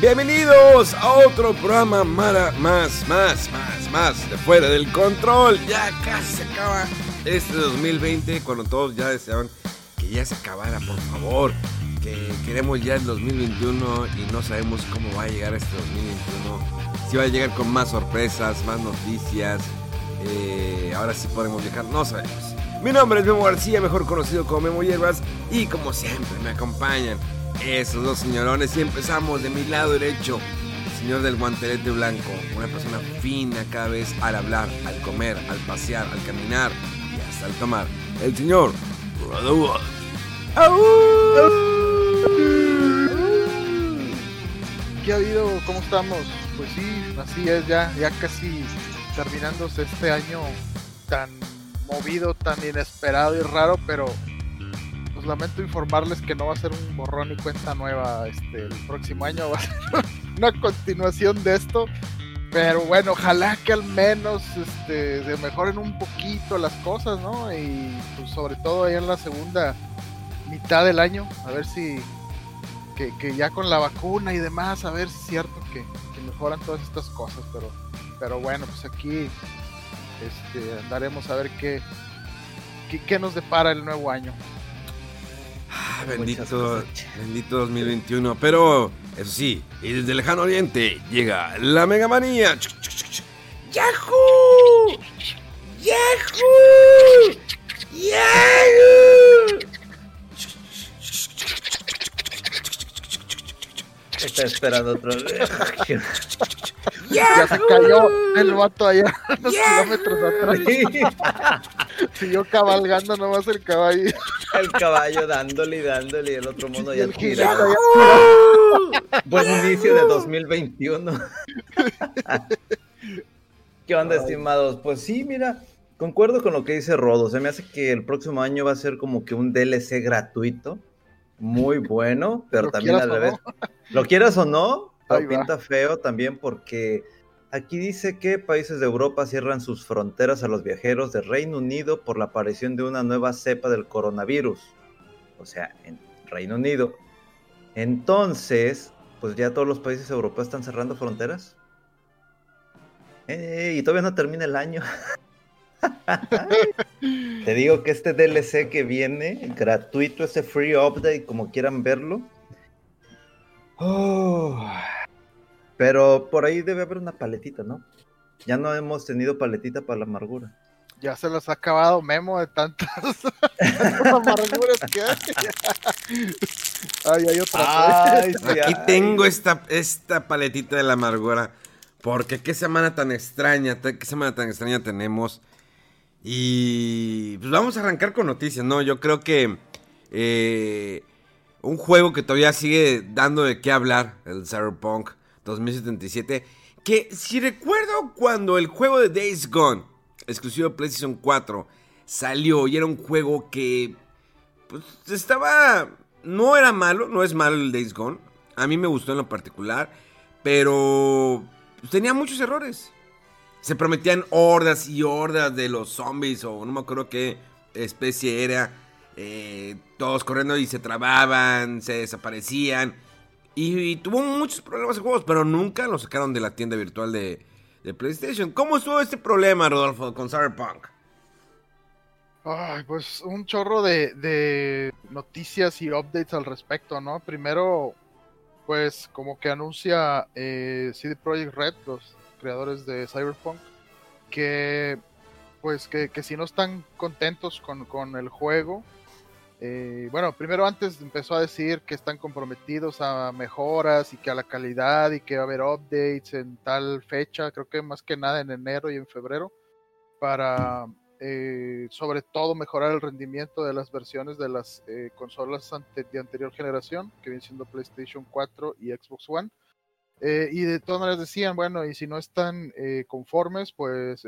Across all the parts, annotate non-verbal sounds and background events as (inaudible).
Bienvenidos a otro programa Mara, más, más, más, más de fuera del control. Ya casi se acaba este 2020 cuando todos ya deseaban que ya se acabara, por favor. Que queremos ya el 2021 y no sabemos cómo va a llegar este 2021. Si va a llegar con más sorpresas, más noticias. eh, ahora sí podemos viajar, no sabemos. Mi nombre es Memo García, mejor conocido como Memo Hierbas, y como siempre me acompañan esos dos señorones. Y empezamos de mi lado derecho, el señor del guantelete blanco, una persona fina cada vez al hablar, al comer, al pasear, al caminar y hasta al tomar. El señor Rodolfo. ¿Qué ha habido? ¿Cómo estamos? Pues sí, así es, ya, ya casi terminándose este año tan movido, tan inesperado y raro, pero pues lamento informarles que no va a ser un borrón y cuenta nueva este, el próximo año, va a ser (laughs) una continuación de esto. Pero bueno, ojalá que al menos este, se mejoren un poquito las cosas, ¿no? Y pues sobre todo ahí en la segunda mitad del año, a ver si que, que ya con la vacuna y demás, a ver si es cierto que, que mejoran todas estas cosas, pero, pero bueno, pues aquí este, andaremos a ver qué, qué, qué nos depara el nuevo año. Ah, bendito, bendito 2021. Pero, eso sí, y desde el lejano oriente llega la Mega Manía. ¡Yahoo! ¡Yahoo! ¡Yahoo! Está esperando otro. (laughs) Ya se cayó el vato allá (laughs) unos kilómetros atrás. (laughs) Siguió cabalgando nomás el caballo. (laughs) el caballo dándole y dándole y el otro Y ya tirado. ya Buen inicio de 2021. (laughs) ¿Qué onda, estimados? Pues sí, mira, concuerdo con lo que dice Rodo. Se me hace que el próximo año va a ser como que un DLC gratuito. Muy bueno, pero también al revés. no. Lo quieras o no, pero pinta feo también porque aquí dice que países de Europa cierran sus fronteras a los viajeros de Reino Unido por la aparición de una nueva cepa del coronavirus. O sea, en Reino Unido. Entonces, pues ya todos los países europeos están cerrando fronteras. Y todavía no termina el año. (laughs) Te digo que este DLC que viene, gratuito, ese free update, como quieran verlo. Oh, pero por ahí debe haber una paletita, ¿no? Ya no hemos tenido paletita para la amargura. Ya se los ha acabado Memo de tantas, tantas (laughs) amarguras que hay. Ay, hay otra. Ay, sí, Aquí ay. tengo esta, esta paletita de la amargura. Porque qué semana tan extraña, qué semana tan extraña tenemos. Y pues vamos a arrancar con noticias, ¿no? Yo creo que eh, un juego que todavía sigue dando de qué hablar, el Cyberpunk 2077. Que si recuerdo cuando el juego de Days Gone, exclusivo de PlayStation 4, salió y era un juego que pues estaba. No era malo, no es malo el Days Gone. A mí me gustó en lo particular. Pero tenía muchos errores. Se prometían hordas y hordas de los zombies, o no me acuerdo qué especie era. eh, todos corriendo y se trababan, se desaparecían. Y, tuvo muchos problemas en juegos, pero nunca lo sacaron de la tienda virtual de, de PlayStation. ¿Cómo estuvo este problema, Rodolfo, con Cyberpunk? Ay, pues un chorro de, de noticias y updates al respecto, ¿no? Primero, pues como que anuncia eh, CD Projekt Red, los creadores de Cyberpunk, que pues que, que si no están contentos con, con el juego, Eh, bueno, primero antes empezó a decir que están comprometidos a mejoras y que a la calidad y que va a haber updates en tal fecha, creo que más que nada en enero y en febrero, para eh, sobre todo mejorar el rendimiento de las versiones de las eh, consolas de anterior generación, que vienen siendo PlayStation 4 y Xbox One. y de todas maneras decían, bueno, y si no están conformes, pues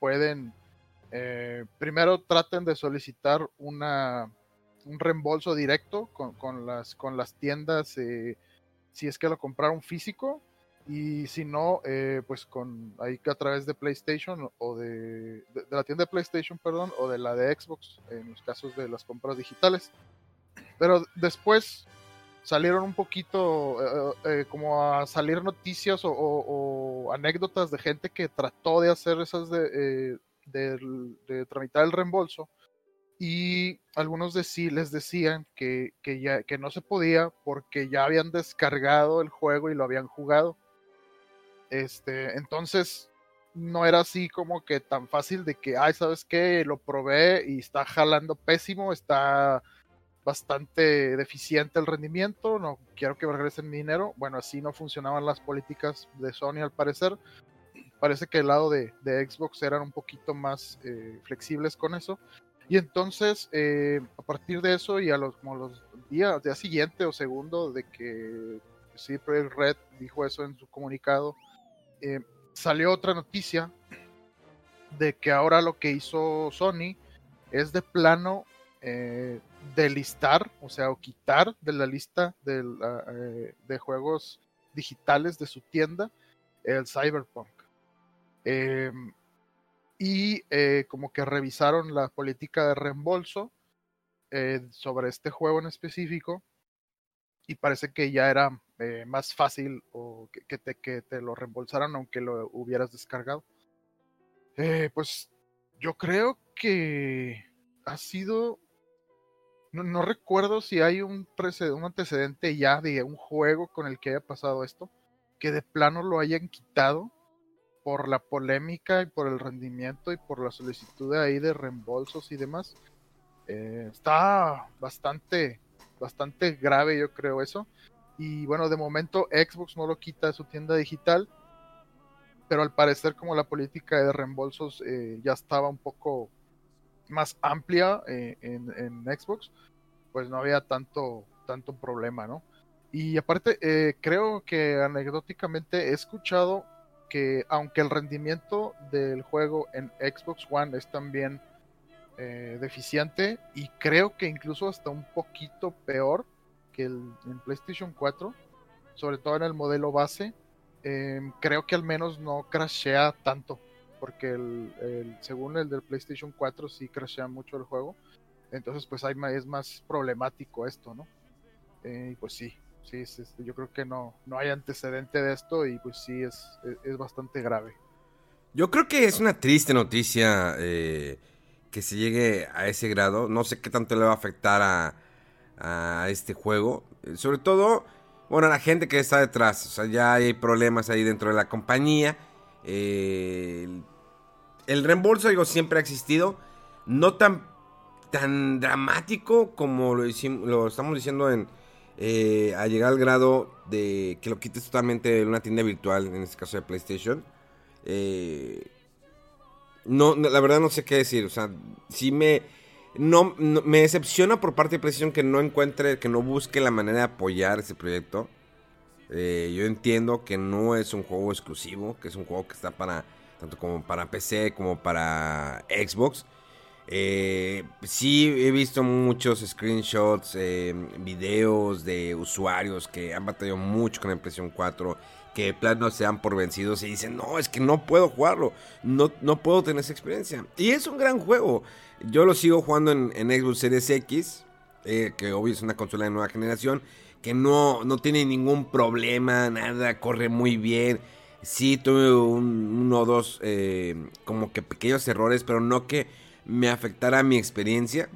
pueden, primero traten de solicitar una un reembolso directo con, las, con las tiendas eh, si es que lo compraron físico y si no, eh, pues con ahí a través de PlayStation o de, de, la tienda de PlayStation, perdón, o de la de Xbox en los casos de las compras digitales. Pero después salieron un poquito eh, como a salir noticias o, anécdotas de gente que trató de hacer esas de, de tramitar el reembolso y algunos de sí les decían que, ya, que no se podía porque ya habían descargado el juego y lo habían jugado. Este, entonces no era así como que tan fácil de que, ay, ¿sabes qué? Lo probé y está jalando pésimo, está bastante deficiente el rendimiento, no quiero que me regresen mi dinero. Bueno, así no funcionaban las políticas de Sony al parecer. Parece que el lado de, Xbox eran un poquito más eh, flexibles con eso. Y entonces, eh, a partir de eso y a los, como los días, día siguiente o segundo de que sí, Red dijo eso en su comunicado, eh, salió otra noticia de que ahora lo que hizo Sony es de plano eh, delistar, o sea, o quitar de la lista de, eh, de juegos digitales de su tienda el Cyberpunk. Y eh, como que revisaron la política de reembolso eh, sobre este juego en específico y parece que ya era eh, más fácil o que, te, que te lo reembolsaran aunque lo hubieras descargado. pues yo creo que ha sido... No, recuerdo si hay un, un antecedente ya de un juego con el que haya pasado esto, que de plano lo hayan quitado por la polémica y por el rendimiento y por la solicitud de ahí de reembolsos y demás. Eh, está bastante, bastante grave, yo creo eso. Y bueno, de momento Xbox no lo quita de su tienda digital, pero al parecer como la política de reembolsos eh, ya estaba un poco más amplia eh, en, en, Xbox, pues no había tanto, tanto problema, ¿no? Y aparte, creo que anecdóticamente he escuchado que aunque el rendimiento del juego en Xbox One es también eh, deficiente y creo que incluso hasta un poquito peor que el, en PlayStation 4, sobre todo en el modelo base, em, creo que al menos no crashea tanto, porque el, según el del PlayStation 4 sí crashea mucho el juego, entonces pues hay, es más problemático esto, ¿no? Eh, pues sí, sí, yo creo que no, no hay antecedente de esto y pues sí es, es, bastante grave. Yo creo que es una triste noticia eh, que se llegue a ese grado. No sé qué tanto le va a afectar a, a este juego. Sobre todo, bueno, a la gente que está detrás. O sea, ya hay problemas ahí dentro de la compañía. Eh, el, reembolso, digo, siempre ha existido. No tan, tan dramático como lo estamos diciendo en, eh, a llegar al grado de que lo quites totalmente de una tienda virtual, en este caso de PlayStation. Eh, no, la verdad no sé qué decir. O sea, sí me, no, me decepciona por parte de PlayStation que no encuentre, que no busque la manera de apoyar ese proyecto. Eh, yo entiendo que no es un juego exclusivo, que es un juego que está para tanto como para PC como para Xbox. Eh, sí, he visto muchos screenshots, eh, videos de usuarios que han batallado mucho con la impresión 4, que de plano se dan por vencidos y dicen, no, es que no puedo jugarlo, no, no puedo tener esa experiencia. Y es un gran juego. Yo lo sigo jugando en, Xbox Series X, eh, que obvio es una consola de nueva generación, que no, no tiene ningún problema, nada, corre muy bien. Sí, tuve uno o dos eh, como que pequeños errores, pero no que me afectara mi experiencia.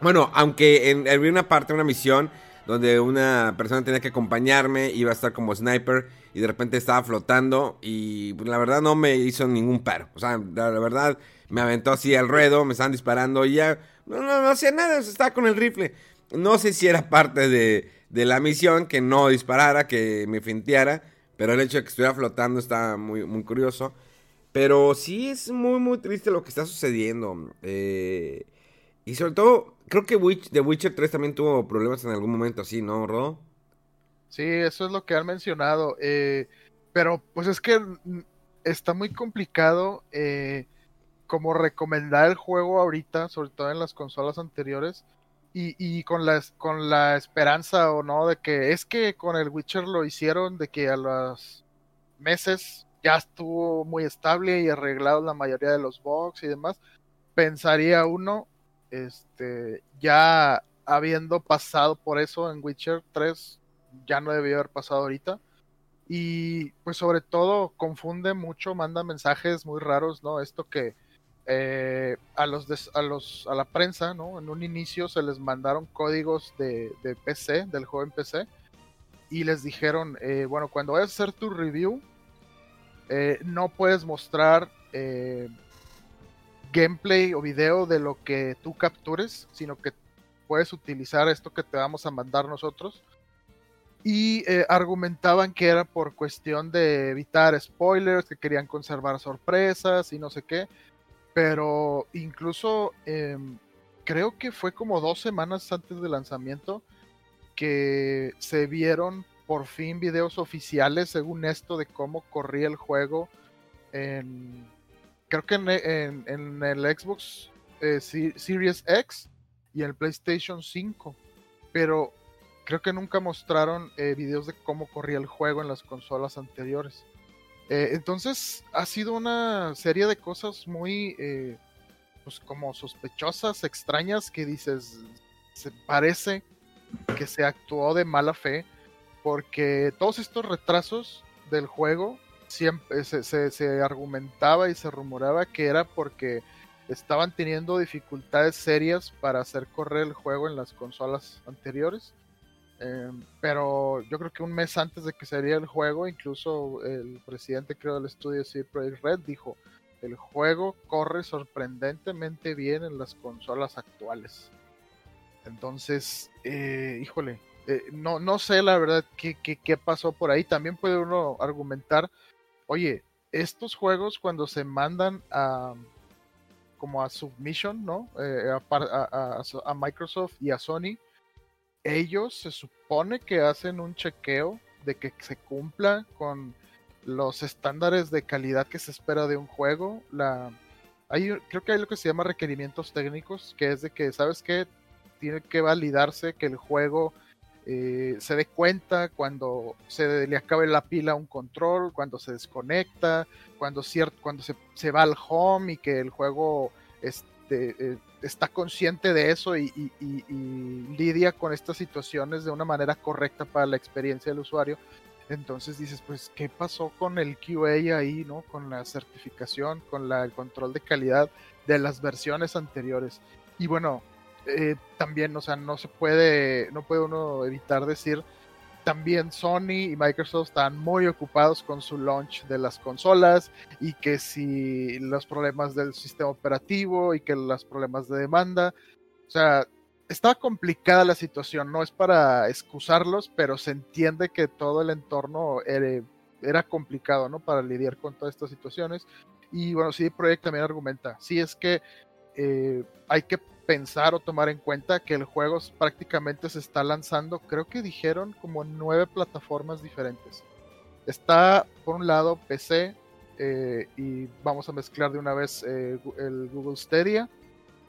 Bueno, aunque en, había una parte, una misión, donde una persona tenía que acompañarme, iba a estar como sniper y de repente estaba flotando y la verdad no me hizo ningún paro. O sea, la, verdad me aventó así al ruedo, me estaban disparando y ya No, no, no hacía nada, estaba con el rifle. No sé si era parte de, de la misión que no disparara, que me finteara, pero el hecho de que estuviera flotando está muy, muy curioso. Pero sí es muy, muy triste lo que está sucediendo. Eh, y sobre todo, creo que The Witcher 3 también tuvo problemas en algún momento así, ¿no, Rodo? Sí, eso es lo que han mencionado. Eh, pero pues es que está muy complicado eh, como recomendar el juego ahorita, sobre todo en las consolas anteriores. Y, con, la, con la esperanza o no de que es que con el Witcher lo hicieron, de que a los meses ya estuvo muy estable y arreglado la mayoría de los bugs y demás, pensaría uno, este, ya habiendo pasado por eso en Witcher 3, ya no debió haber pasado ahorita. Y pues sobre todo confunde mucho, manda mensajes muy raros, ¿no? Esto que eh, a los a los a la prensa, ¿no? En un inicio se les mandaron códigos de, de PC, del juego en PC, y les dijeron, eh, bueno, cuando vayas a hacer tu review, eh, no puedes mostrar gameplay o video de lo que tú captures, sino que puedes utilizar esto que te vamos a mandar nosotros. Y eh, argumentaban que era por cuestión de evitar spoilers, que querían conservar sorpresas y no sé qué, pero incluso em, creo que fue como dos semanas antes del lanzamiento que se vieron por fin videos oficiales según esto de cómo corría el juego en creo que en, el Xbox eh, Series X y el PlayStation 5 pero creo que nunca mostraron eh, videos de cómo corría el juego en las consolas anteriores. Eh, entonces ha sido una serie de cosas muy, pues como sospechosas, extrañas, que dices, se parece que se actuó de mala fe, porque todos estos retrasos del juego siempre se, argumentaba y se rumoraba que era porque estaban teniendo dificultades serias para hacer correr el juego en las consolas anteriores Em, pero yo creo que un mes antes de que saliera el juego, incluso el presidente creo del estudio CD Projekt Red dijo, el juego corre sorprendentemente bien en las consolas actuales. Entonces, eh, híjole, eh, no, no sé la verdad qué, qué, pasó por ahí. También puede uno argumentar, oye, estos juegos cuando se mandan a como a submission, ¿no? Eh, a Microsoft y a Sony, ellos se supone que hacen un chequeo de que se cumpla con los estándares de calidad que se espera de un juego. La, hay, creo que hay lo que se llama requerimientos técnicos, que es de que, ¿sabes qué? Tiene que validarse que el juego eh, se dé cuenta cuando se le acabe la pila un control, cuando se desconecta, cuando, cuando se, se va al home y que el juego este, eh, está consciente de eso y, lidia con estas situaciones de una manera correcta para la experiencia del usuario. Entonces dices, pues, ¿qué pasó con el QA ahí, no? Con la certificación, con el control de calidad de las versiones anteriores. Y bueno, eh, también, o sea, no se puede, no puede uno evitar decir también Sony y Microsoft están muy ocupados con su launch de las consolas y que si los problemas del sistema operativo y que los problemas de demanda, o sea, está complicada la situación, no es para excusarlos, pero se entiende que todo el entorno era, complicado, ¿no? Para lidiar con todas estas situaciones. Y bueno, CD Projekt también argumenta, sí es que eh, hay que pensar o tomar en cuenta que el juego prácticamente se está lanzando, creo que dijeron como nueve plataformas diferentes. Está por un lado PC eh, y vamos a mezclar de una vez eh, el Google Stadia.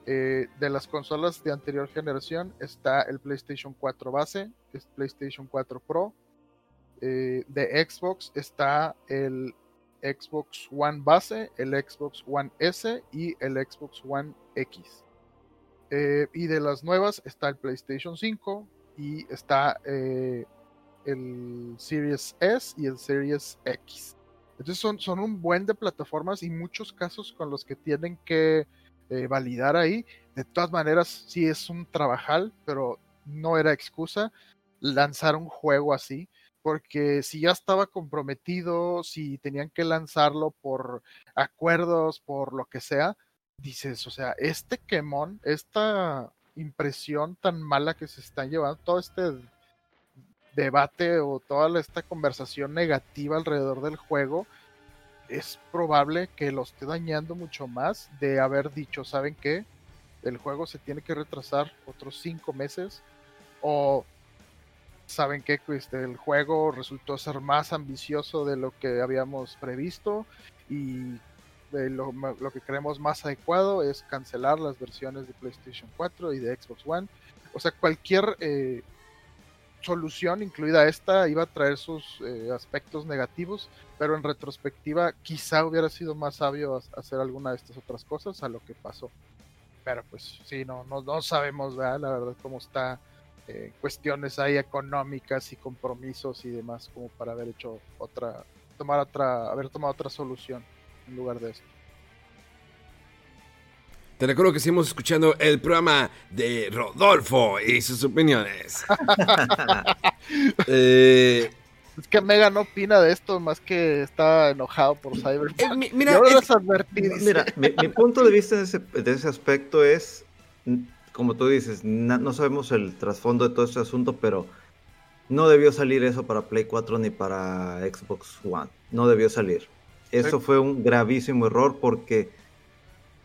Eh, de las consolas de anterior generación está el PlayStation 4 base, es PlayStation 4 Pro. de Xbox está el Xbox One base, el Xbox One S y el Xbox One X. Eh, y de las nuevas está el PlayStation 5 y está eh, el Series S y el Series X. Entonces son, son un buen de plataformas y muchos casos con los que tienen que eh, validar ahí. De todas maneras, sí es un trabajal, pero no era excusa lanzar un juego así. Porque si ya estaba comprometido, si tenían que lanzarlo por acuerdos, por lo que sea, dices, o sea, este quemón, esta impresión tan mala que se está llevando, todo este debate o toda esta conversación negativa alrededor del juego, es probable que lo esté dañando mucho más de haber dicho, ¿saben qué? El juego se tiene que retrasar otros cinco meses o saben que este, el juego resultó ser más ambicioso de lo que habíamos previsto y lo, que creemos más adecuado es cancelar las versiones de PlayStation 4 y de Xbox One. O sea, cualquier eh, solución, incluida esta, iba a traer sus eh, aspectos negativos, pero en retrospectiva quizá hubiera sido más sabio hacer alguna de estas otras cosas a lo que pasó. Pero pues sí, no, no, no sabemos, ¿verdad? La verdad, cómo está eh, cuestiones ahí económicas y compromisos y demás, como para haber hecho otra, tomar otra, haber tomado otra solución en lugar de esto. Te recuerdo que seguimos escuchando el programa de Rodolfo y sus opiniones. (laughs) Eh, es que Mega no opina de esto más que está enojado por Cyberpunk. Eh, mira, mira mi, punto de vista de ese, de ese aspecto es, como tú dices, no sabemos el trasfondo de todo este asunto, pero no debió salir eso para Play 4 ni para Xbox One. No debió salir. Eso fue un gravísimo error porque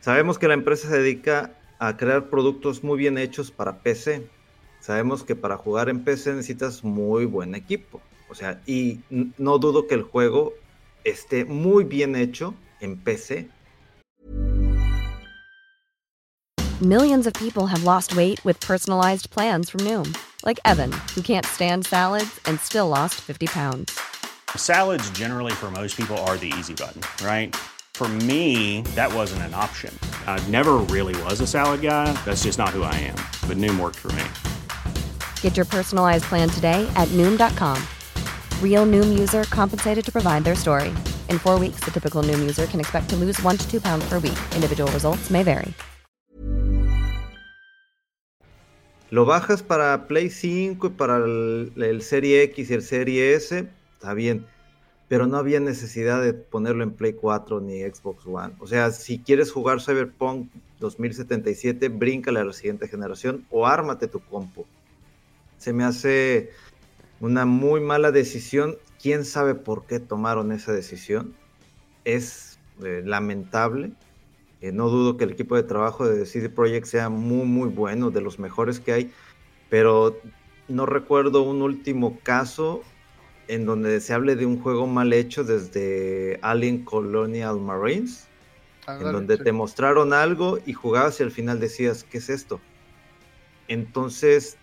Sabemos que la empresa se dedica a crear productos muy bien hechos para PC. Sabemos que para jugar en PC necesitas muy buen equipo. O sea, y no dudo que el juego esté muy bien hecho en PC. Millions of people have lost weight with personalized plans from Noom, like Evan, who can't stand salads and still lost 50 pounds. Salads generally for most people are the easy button, right? For me, that wasn't an option. I never really was a salad guy. That's just not who I am. But Noom worked for me. Get your personalized plan today at Noom.com. Real Noom user compensated to provide their story. In four weeks, the typical Noom user can expect to lose one to two pounds per week. Individual results may vary. Lo bajas para Play 5 y para el, el Serie X y el Serie S, está bien. pero no había necesidad de ponerlo en Play 4 ni Xbox One. O sea, si quieres jugar Cyberpunk 2077, bríncale a la siguiente generación o ármate tu compu. Se me hace una muy mala decisión. ¿Quién sabe por qué tomaron esa decisión? Es eh, lamentable. Eh, no dudo que el equipo de trabajo de CD Projekt sea muy, muy bueno, de los mejores que hay, pero no recuerdo un último caso en donde se hable de un juego mal hecho desde Alien Colonial Marines, en donde te mostraron algo y jugabas y al final decías, ¿qué es esto? Entonces,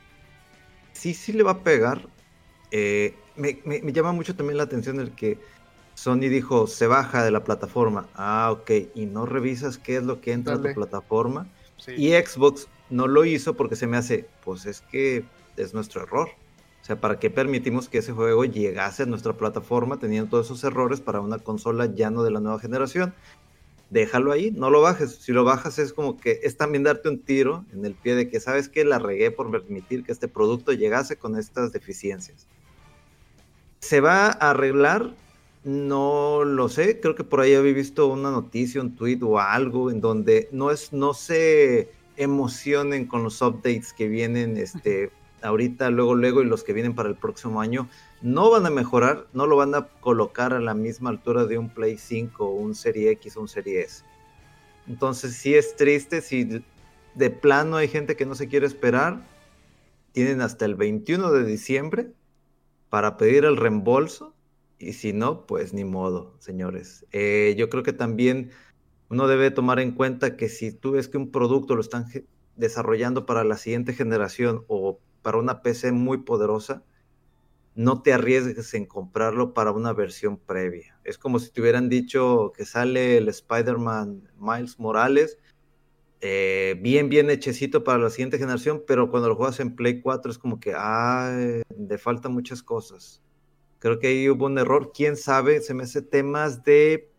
sí, sí le va a pegar. Eh, me, llama mucho también la atención el que Sony dijo, se baja de la plataforma. Ah, ok, y no revisas qué es lo que entra a tu plataforma. Y Xbox no lo hizo porque se me hace, pues es que es nuestro error. O sea, ¿para qué permitimos que ese juego llegase a nuestra plataforma teniendo todos esos errores para una consola ya no de la nueva generación? Déjalo ahí, no lo bajes. Si lo bajas es como que es también darte un tiro en el pie de que sabes que la regué por permitir que este producto llegase con estas deficiencias. ¿Se va a arreglar? No lo sé. Creo que por ahí había visto una noticia, un tweet o algo en donde no es, no se emocionen con los updates que vienen este, ahorita, luego, luego y los que vienen para el próximo año no van a mejorar, no lo van a colocar a la misma altura de un Play 5 o un Serie X o un Serie S. Entonces sí es triste, si de plano hay gente que no se quiere esperar, tienen hasta el 21 de diciembre para pedir el reembolso y si no, pues ni modo, señores. Eh, yo creo que también uno debe tomar en cuenta que si tú ves que un producto lo están desarrollando para la siguiente generación o para una PC muy poderosa, no te arriesgues en comprarlo para una versión previa. Es como si te hubieran dicho que sale el Spider-Man Miles Morales, eh, bien, bien hechecito para la siguiente generación, pero cuando lo juegas en Play 4 es como que, ay, le faltan muchas cosas. Creo que ahí hubo un error. Quién sabe, se me hace temas de,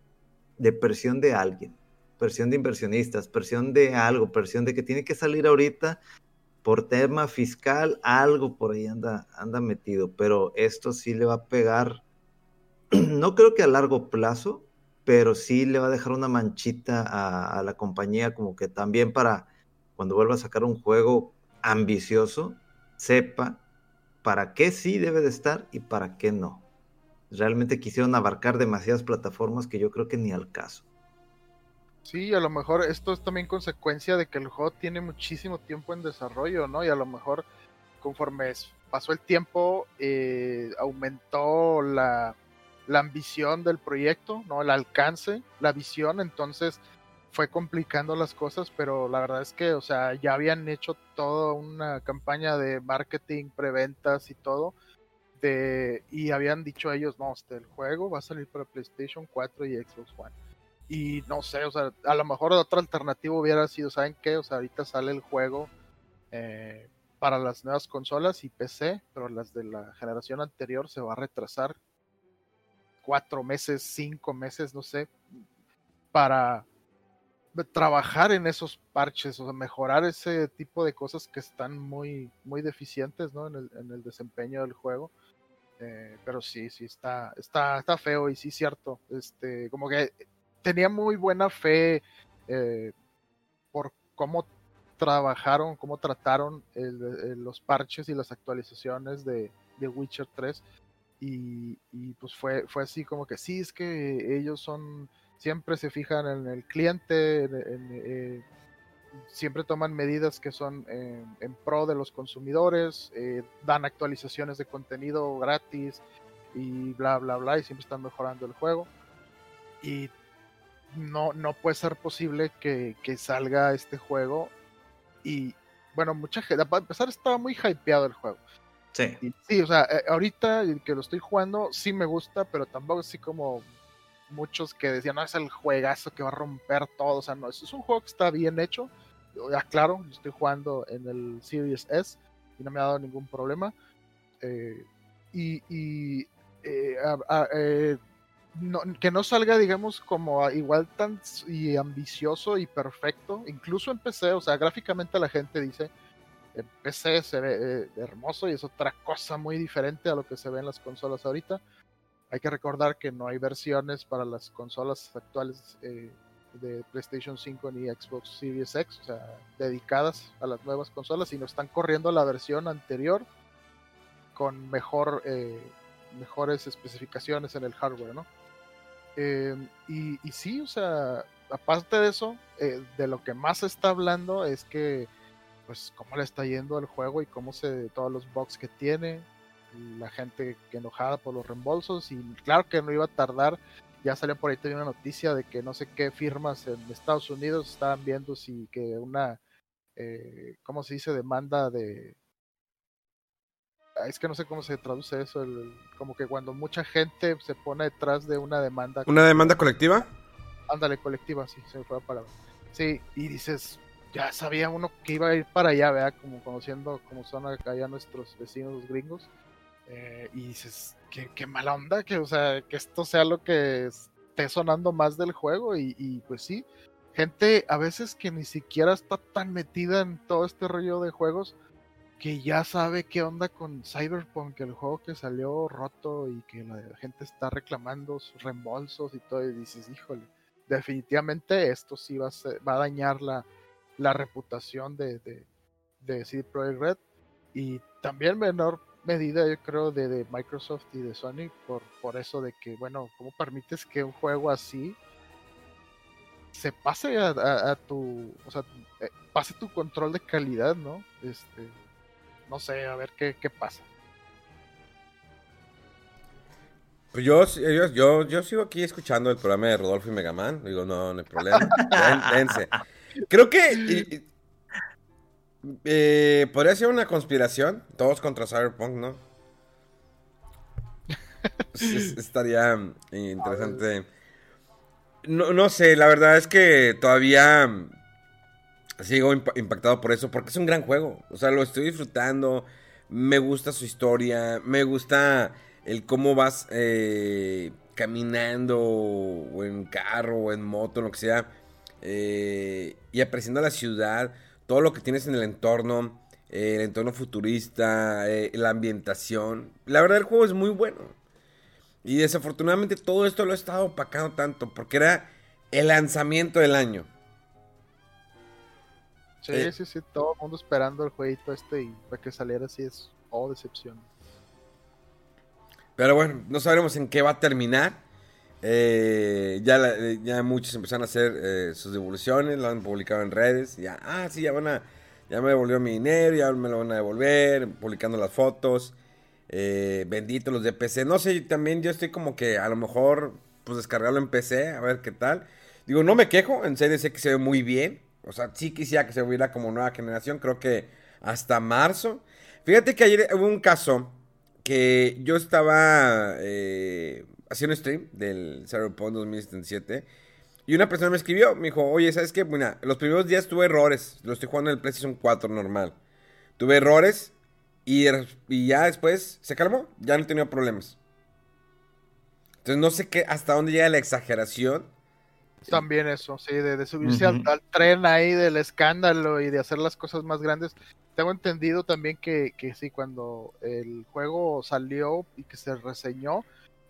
de presión de alguien, presión de inversionistas, presión de algo, presión de que tiene que salir ahorita por tema fiscal, algo por ahí anda, anda metido, pero esto sí le va a pegar, (clears throat) no creo que a largo plazo, pero sí le va a dejar una manchita a, a la compañía como que también para cuando vuelva a sacar un juego ambicioso, sepa para qué sí debe de estar y para qué no. Realmente quisieron abarcar demasiadas plataformas que yo creo que ni al caso. Sí, a lo mejor esto es también consecuencia de que el juego tiene muchísimo tiempo en desarrollo, ¿no? Y a lo mejor conforme pasó el tiempo, eh, aumentó la, ambición del proyecto, ¿no? El alcance, la visión, entonces fue complicando las cosas, pero la verdad es que, o sea, ya habían hecho toda una campaña de marketing, preventas y todo, de, y habían dicho ellos, no, este, el juego va a salir para PlayStation 4 y Xbox One. Y no sé, o sea, a lo mejor otra alternativa hubiera sido, ¿saben qué? O sea, ahorita sale el juego eh, para las nuevas consolas y PC, pero las de la generación anterior se va a retrasar cuatro meses, cinco meses, no sé, para trabajar en esos parches, o sea, mejorar ese tipo de cosas que están muy, muy deficientes ¿no? en, el, en el desempeño del juego. Eh, pero sí, sí, está, está, está feo y sí, cierto. Este, como que tenía muy buena fe eh, por cómo trabajaron, cómo trataron el, los parches y las actualizaciones de, de Witcher 3. Y, pues fue, fue así como que sí, es que ellos son siempre se fijan en el cliente, en, en, eh, siempre toman medidas que son eh, en pro de los consumidores, eh, dan actualizaciones de contenido gratis y bla, bla, bla, y siempre están mejorando el juego. Y no, no puede ser posible que, que salga este juego y, bueno, mucha gente, para empezar, estaba muy hypeado el juego. Sí. Y, sí, o sea, ahorita que lo estoy jugando, sí me gusta, pero tampoco así como muchos que decían, no, es el juegazo que va a romper todo. O sea, no, es un juego que está bien hecho. Ya claro, estoy jugando en el Series S y no me ha dado ningún problema. Eh, y, y eh, a, a, eh, no, que no salga, digamos, como igual tan y ambicioso y perfecto, incluso en PC, o sea, gráficamente la gente dice, en PC se ve eh, hermoso y es otra cosa muy diferente a lo que se ve en las consolas ahorita. Hay que recordar que no hay versiones para las consolas actuales eh, de PlayStation 5 ni Xbox Series X, o sea, dedicadas a las nuevas consolas, sino están corriendo la versión anterior con mejor, eh, mejores especificaciones en el hardware, ¿no? Eh, y, y, sí, o sea, aparte de eso, eh, de lo que más se está hablando es que, pues, cómo le está yendo el juego y cómo se, todos los bugs que tiene, la gente que enojada por los reembolsos y claro que no iba a tardar. Ya salió por ahí también una noticia de que no sé qué firmas en Estados Unidos estaban viendo si que una, eh, ¿cómo se dice? Demanda de... Es que no sé cómo se traduce eso, el, como que cuando mucha gente se pone detrás de una demanda. ¿Una demanda colectiva? Ándale, colectiva, sí, se me fue la palabra. Sí, y dices, ya sabía uno que iba a ir para allá, ¿verdad? Como conociendo como son allá nuestros vecinos los gringos. Eh, y dices, qué, qué, mala onda que, o sea, que esto sea lo que esté sonando más del juego. Y, y, pues sí, gente a veces que ni siquiera está tan metida en todo este rollo de juegos que ya sabe qué onda con Cyberpunk, el juego que salió roto y que la gente está reclamando sus reembolsos y todo. Y dices, híjole, definitivamente esto sí va a, ser, va a dañar la, reputación de, de, de CD Projekt Red. Y también menor medida, yo creo, de, Microsoft y de Sony por, eso de que, bueno, ¿cómo permites que un juego así se pase a, a, a tu, o sea, eh, pase tu control de calidad, ¿no? Este, no sé, a ver qué, qué pasa. Pues yo, yo, yo, yo, sigo aquí escuchando el programa de Rodolfo y Megaman. Digo, no, no hay problema. (laughs) Dense. Creo que y, eh, podría ser una conspiración, todos contra Cyberpunk, ¿no? Es, estaría interesante. No, no, sé, la verdad es que todavía sigo imp impactado por eso, porque es un gran juego. O sea, lo estoy disfrutando, me gusta su historia, me gusta el cómo vas eh, caminando, o en carro, o en moto, lo que sea, eh, y apreciando la ciudad todo lo que tienes en el entorno, eh, el entorno futurista, eh, la ambientación. La verdad el juego es muy bueno. Y desafortunadamente todo esto lo ha estado opacando tanto porque era el lanzamiento del año. Sí, Eh. sí, sí, todo el mundo esperando el jueguito este y para que saliera así es, oh, decepción. Pero bueno, no sabremos en qué va a terminar. Eh, ya, la- eh, ya muchos empezaron a hacer eh, sus devoluciones, lo han publicado en redes. Ya, ah, sí, ya van a, ya me devolvió mi dinero, ya me lo van a devolver, publicando las fotos. Eh, bendito los de PC. No sé, también yo estoy como que a lo mejor, pues descargarlo en PC, a ver qué tal. Digo, no me quejo, en serio sé que se ve muy bien. O sea, sí quisiera que se viera como nueva generación, creo que hasta marzo. Fíjate que ayer hubo un caso que yo estaba eh, haciendo stream del Cyberpunk 2077 y una persona me escribió, me dijo, oye, ¿sabes qué? Mira, los primeros días tuve errores, lo estoy jugando en el PlayStation 4 normal. Tuve errores y, y ya después se calmó, ya no tenía problemas. Entonces no sé qué, hasta dónde llega la exageración. También eso, sí, de, de subirse al tren ahí del escándalo y de hacer las cosas más grandes. Tengo entendido también que, que sí, cuando el juego salió y que se reseñó,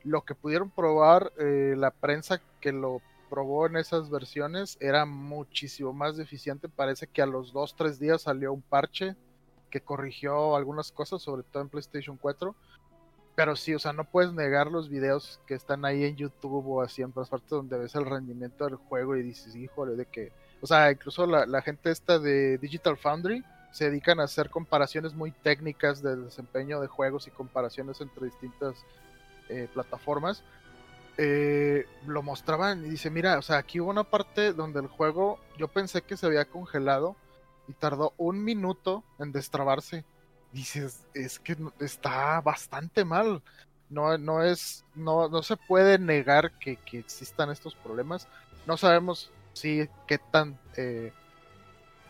lo que pudieron probar eh, la prensa que lo probó en esas versiones era muchísimo más deficiente. Parece que a los 2-3 días salió un parche que corrigió algunas cosas, sobre todo en PlayStation 4. Pero sí, o sea, no puedes negar los videos que están ahí en YouTube o así en todas partes donde ves el rendimiento del juego y dices, híjole, de que. O sea, incluso la, la gente esta de Digital Foundry se dedican a hacer comparaciones muy técnicas del desempeño de juegos y comparaciones entre distintas eh, plataformas. Eh, lo mostraban y dice, mira, o sea, aquí hubo una parte donde el juego yo pensé que se había congelado y tardó un minuto en destrabarse dices, es que está bastante mal. No, no es, no, no se puede negar que, que existan estos problemas. No sabemos si qué tan, eh,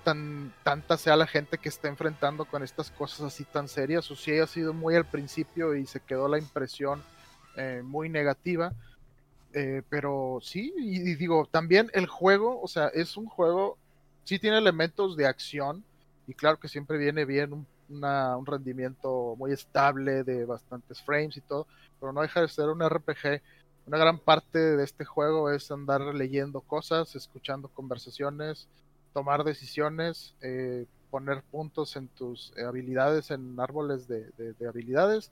tan tanta sea la gente que está enfrentando con estas cosas así tan serias, o si ha sido muy al principio y se quedó la impresión eh, muy negativa. Eh, pero sí, y, y digo, también el juego, o sea, es un juego, sí tiene elementos de acción, y claro que siempre viene bien un, una- un rendimiento muy estable de bastantes frames y todo, pero no deja de ser un RPG. Una gran parte de este juego es andar leyendo cosas, escuchando conversaciones, tomar decisiones, eh, poner puntos en tus eh, habilidades, en árboles de, de- de habilidades.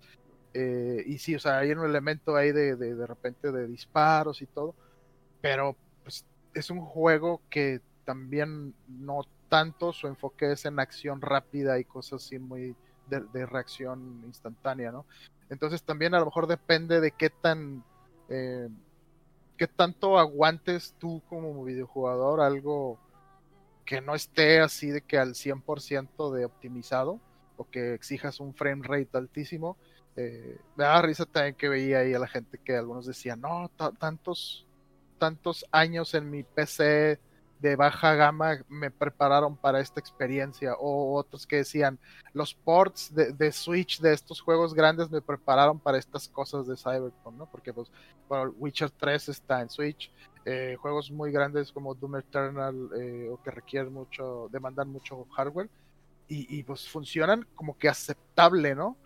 eh, y sí, o sea, hay un elemento ahí de, de, de repente de disparos y todo, pero pues, es un juego que también no tanto su enfoque es en acción rápida y cosas así muy de, reacción instantánea, ¿no? Entonces también a lo mejor depende de qué tan eh, qué tanto aguantes tú como videojugador algo que no esté así de que al 100% de optimizado o que exijas un frame rate altísimo. Eh, me daba risa también que veía ahí a la gente que algunos decían, no, ta- tantos, tantos años en mi PC de baja gama me prepararon para esta experiencia. O otros que decían, los ports de, de Switch de estos juegos grandes me prepararon para estas cosas de Cyberpunk, ¿no? Porque pues, bueno, Witcher 3 está en Switch. eh, juegos muy grandes como Doom Eternal eh, o que requieren mucho, demandan mucho hardware y, pues funcionan como que aceptable, ¿no?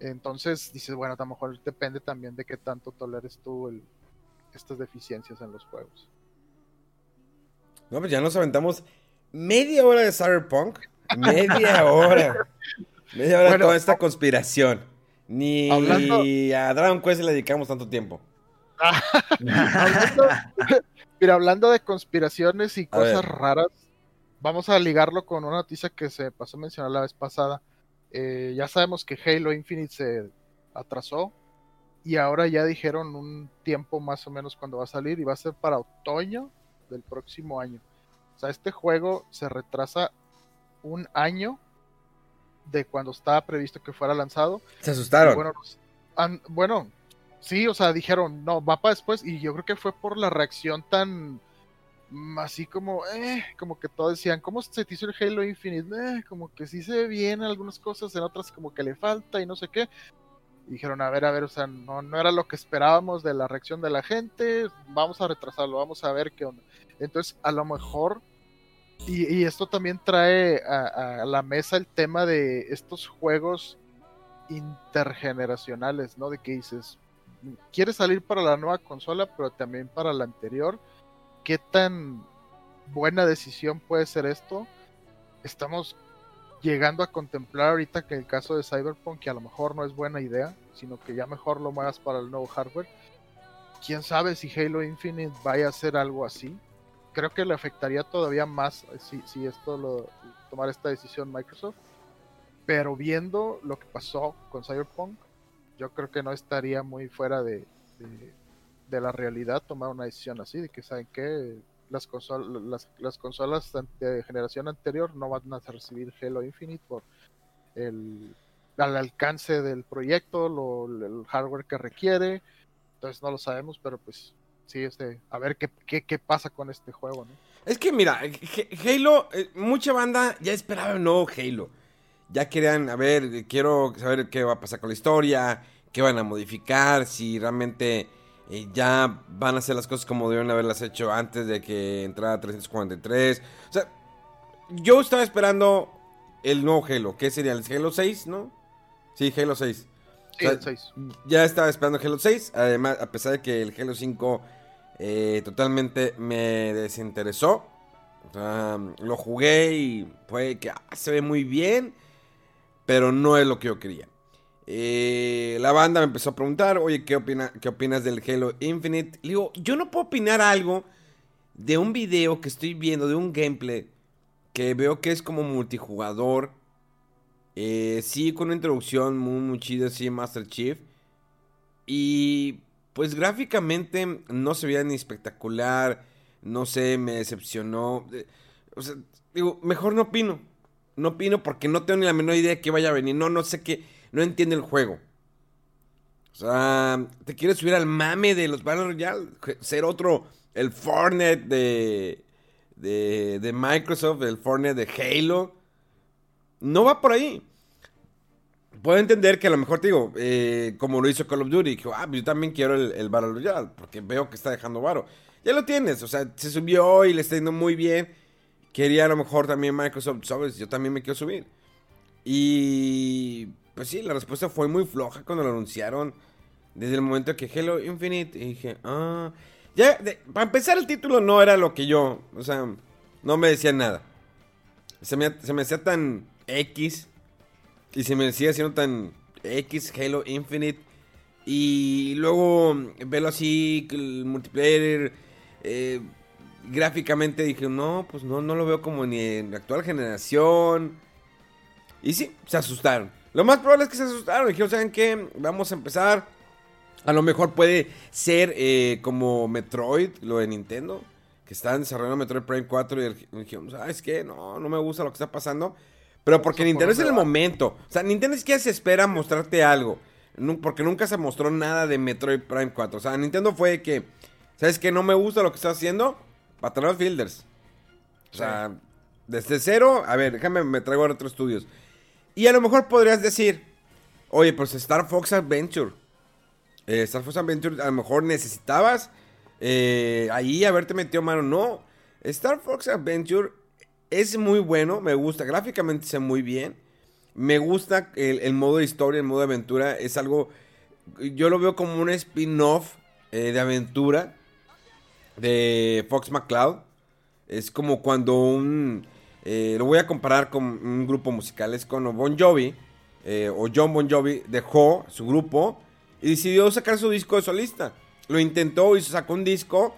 Entonces dices, bueno, a lo mejor depende también de qué tanto toleres tú estas deficiencias en los juegos. No, pues ya nos aventamos media hora de Cyberpunk. Media hora. (laughs) Media hora de Bueno, toda esta conspiración. Ni hablando- a Dragon Quest le dedicamos tanto tiempo. hablando, (laughs) mira, hablando de conspiraciones y cosas raras, vamos a ligarlo con una noticia que se pasó a mencionar la vez pasada. Eh, ya sabemos que Halo Infinite se atrasó y ahora ya dijeron un tiempo más o menos cuando va a salir y va a ser para otoño del próximo año. O sea, este juego se retrasa un año de cuando estaba previsto que fuera lanzado. Se asustaron. bueno, han- bueno, sí, o sea, dijeron, no, va para después, y yo creo que fue por la reacción tan mm, así como, eh, como que todos decían, ¿cómo se te hizo el Halo Infinite? Eh, como que sí se ve bien en algunas cosas, en otras como que le falta y no sé qué. Dijeron, a ver, a ver, o sea, no, no era lo que esperábamos de la reacción de la gente, vamos a retrasarlo, vamos a ver qué onda. Entonces, a lo mejor, y, y esto también trae a, a la mesa el tema de estos juegos intergeneracionales, ¿no? De que dices, quiere salir para la nueva consola, pero también para la anterior. ¿Qué tan buena decisión puede ser esto? Estamos llegando a contemplar ahorita que el caso de Cyberpunk, que a lo mejor no es buena idea, sino que ya mejor lo muevas para el nuevo hardware. Quién sabe si Halo Infinite vaya a hacer algo así. Creo que le afectaría todavía más si, si esto lo tomar esta decisión Microsoft. Pero viendo lo que pasó con Cyberpunk, yo creo que no estaría muy fuera de, de, la realidad tomar una decisión así, de que saben que las, las, las, consolas de generación anterior no van a recibir Halo Infinite por el al alcance del proyecto, lo, el hardware que requiere. Entonces no lo sabemos, pero pues sí, este, a ver qué, qué, qué pasa con este juego, ¿no? Es que mira, Halo, eh, mucha banda ya esperaba un nuevo Halo. Ya querían, a ver, quiero saber qué va a pasar con la historia, qué van a modificar, si realmente eh, ya van a hacer las cosas como deben haberlas hecho antes de que entrara 343. O sea, yo estaba esperando el nuevo Halo, ¿qué sería? ¿El Halo 6, no? Sí, Halo 6. Sí, el 6. Ya estaba esperando Halo 6, además, a pesar de que el Halo 5 eh, totalmente me desinteresó. lo jugué y fue que ah, se ve muy bien, pero no es lo que yo quería. Eh, la banda me empezó a preguntar, oye, ¿qué, ¿qué opinas del Halo Infinite? Digo, yo no puedo opinar algo de un video que estoy viendo, de un gameplay, que veo que es como multijugador. Eh, sí, con una introducción muy, muy chida, sí, Master Chief. Y pues gráficamente no se veía ni espectacular, no sé, me decepcionó. O sea, digo, mejor no opino. No opino porque no tengo ni la menor idea de qué vaya a venir. No, no sé qué, no entiendo el juego. O sea, te quieres subir al mame de los Battle Royale, ser otro, el Fortnite de, de, de Microsoft, el Fortnite de Halo. No va por ahí puedo entender que a lo mejor te digo, eh, como lo hizo Call of Duty, ah, pues yo también quiero el, el Battle Royale, porque veo que está dejando varo. Ya lo tienes, o sea, se subió y le está yendo muy bien. Quería a lo mejor también Microsoft, ¿sabes? Yo también me quiero subir. Y pues sí, la respuesta fue muy floja cuando lo anunciaron. Desde el momento que Halo Infinite, y dije, ah. Ya, para empezar, el título no era lo que yo, o sea, no me decía nada. Se me, se me hacía tan X y se me sigue haciendo tan X Halo Infinite. Y luego verlo así, el multiplayer. Eh, gráficamente dije, no, pues no, no lo veo como ni en la actual generación. Y sí, se asustaron. Lo más probable es que se asustaron. Dijeron, ¿saben qué? Vamos a empezar. A lo mejor puede ser eh, como Metroid, lo de Nintendo. Que están desarrollando Metroid Prime 4 y dijeron, ¿sabes qué? No, no me gusta lo que está pasando. Pero porque Nintendo es en el momento. O sea, Nintendo es que se espera mostrarte algo. Porque nunca se mostró nada de Metroid Prime 4. O sea, Nintendo fue que. ¿Sabes qué? No me gusta lo que está haciendo. los Fielders. O sea, desde cero. A ver, déjame, me traigo a otros estudios. Y a lo mejor podrías decir. Oye, pues Star Fox Adventure. Eh, Star Fox Adventure a lo mejor necesitabas. Eh, ahí haberte metido mano. No. Star Fox Adventure es muy bueno, me gusta. Gráficamente se muy bien. Me gusta el, modo de historia, el modo de aventura. Es algo. Yo lo veo como un spin-off eh, de aventura de Fox McCloud. Es como cuando un. Eh, lo voy a comparar con un grupo musical. Es cuando Bon Jovi eh, o John Bon Jovi dejó su grupo y decidió sacar su disco de solista. Lo intentó y sacó un disco,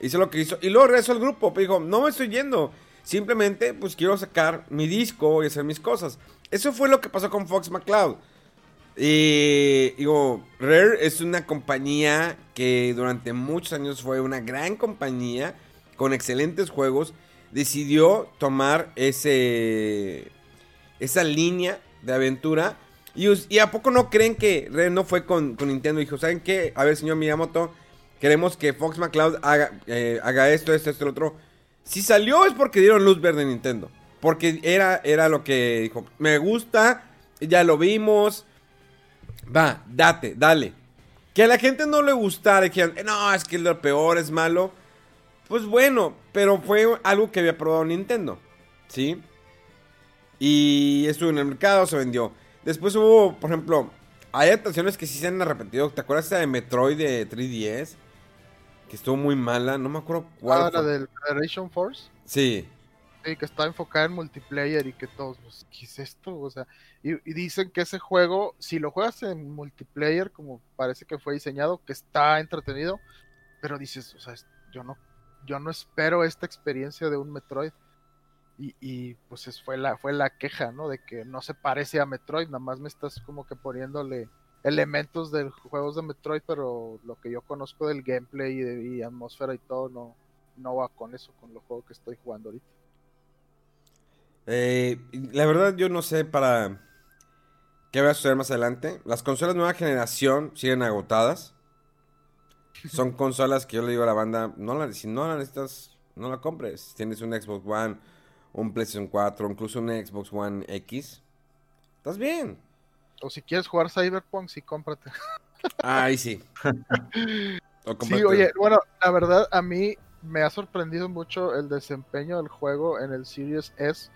hizo lo que hizo y luego regresó al grupo. Pero dijo: No me estoy yendo Simplemente, pues quiero sacar mi disco y hacer mis cosas. Eso fue lo que pasó con Fox McCloud. Y digo, Rare es una compañía que durante muchos años fue una gran compañía con excelentes juegos. Decidió tomar ese esa línea de aventura. Y, a poco no creen que no fue con, Nintendo? Dijo, ¿saben qué? A ver, señor Miyamoto, queremos que Fox McCloud haga, eh, haga esto, esto, esto, lo otro. Si salió es porque dieron luz verde a Nintendo. Porque era, era lo que dijo. Me gusta, ya lo vimos. Va, date, dale. Que a la gente no le gustara, que no, es que lo peor es malo. Pues bueno, pero fue algo que había probado Nintendo. ¿Sí? Y estuvo en el mercado, se vendió. Después hubo, por ejemplo, hay adaptaciones que sí se han arrepentido. ¿Te acuerdas de Metroid de 3DS? Que estuvo muy mala, no me acuerdo cuál. Ah, la del Federation Force. Sí. Sí, que está enfocada en multiplayer y que todos, pues, ¿qué es esto? O sea, y, y dicen que ese juego, si lo juegas en multiplayer, como parece que fue diseñado, que está entretenido, pero dices, o sea, yo no, yo no espero esta experiencia de un Metroid. Y, pues es- fue la, fue la queja, ¿no? De que no se parece a Metroid, nada más me estás como que poniéndole elementos de juegos de Metroid, pero lo que yo conozco del gameplay y, atmósfera y todo no, no va con eso, con los juegos que estoy jugando ahorita. Eh, la verdad, yo no sé para qué va a suceder más adelante. Las consolas nueva generación siguen agotadas. Son consolas que yo le digo a la banda, no la, si no la necesitas, no la compres. Si tienes un Xbox One, un PlayStation 4, incluso un Xbox One X, estás bien. O si quieres jugar Cyberpunk, sí, cómprate. Ahí sí. (laughs) O Sí, oye, bueno, la verdad a mí me ha sorprendido mucho el desempeño del juego en el Series S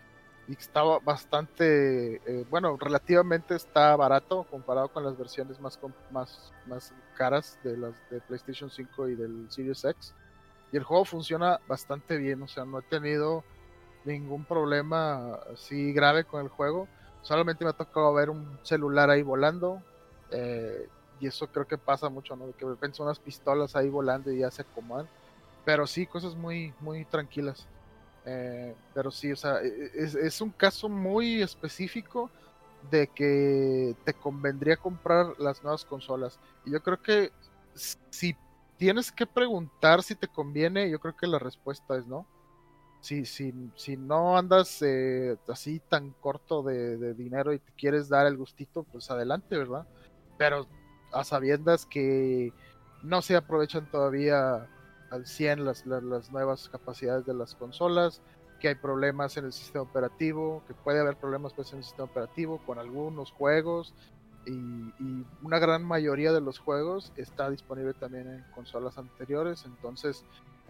y estaba bastante, eh, bueno, relativamente está barato comparado con las versiones más, más, más caras de las de PlayStation 5 y del Series X. Y el juego funciona bastante bien, o sea, no he tenido ningún problema así grave con el juego. Solamente me ha tocado ver un celular ahí volando. eh, y eso creo que pasa mucho, ¿no? Que son unas pistolas ahí volando y ya se acomodan. Pero sí, cosas muy, muy tranquilas. Eh, pero sí, o sea, e- es, es un caso muy específico de que te convendría comprar las nuevas consolas. Y yo creo que si tienes que preguntar si te conviene, yo creo que la respuesta es no. Si, si, si no andas eh, así tan corto de, de dinero y te quieres dar el gustito, pues adelante, ¿verdad? Pero a sabiendas que no se aprovechan todavía al 100 las, las, nuevas capacidades de las consolas, que hay problemas en el sistema operativo, que puede haber problemas pues en el sistema operativo con algunos juegos y, una gran mayoría de los juegos está disponible también en consolas anteriores, entonces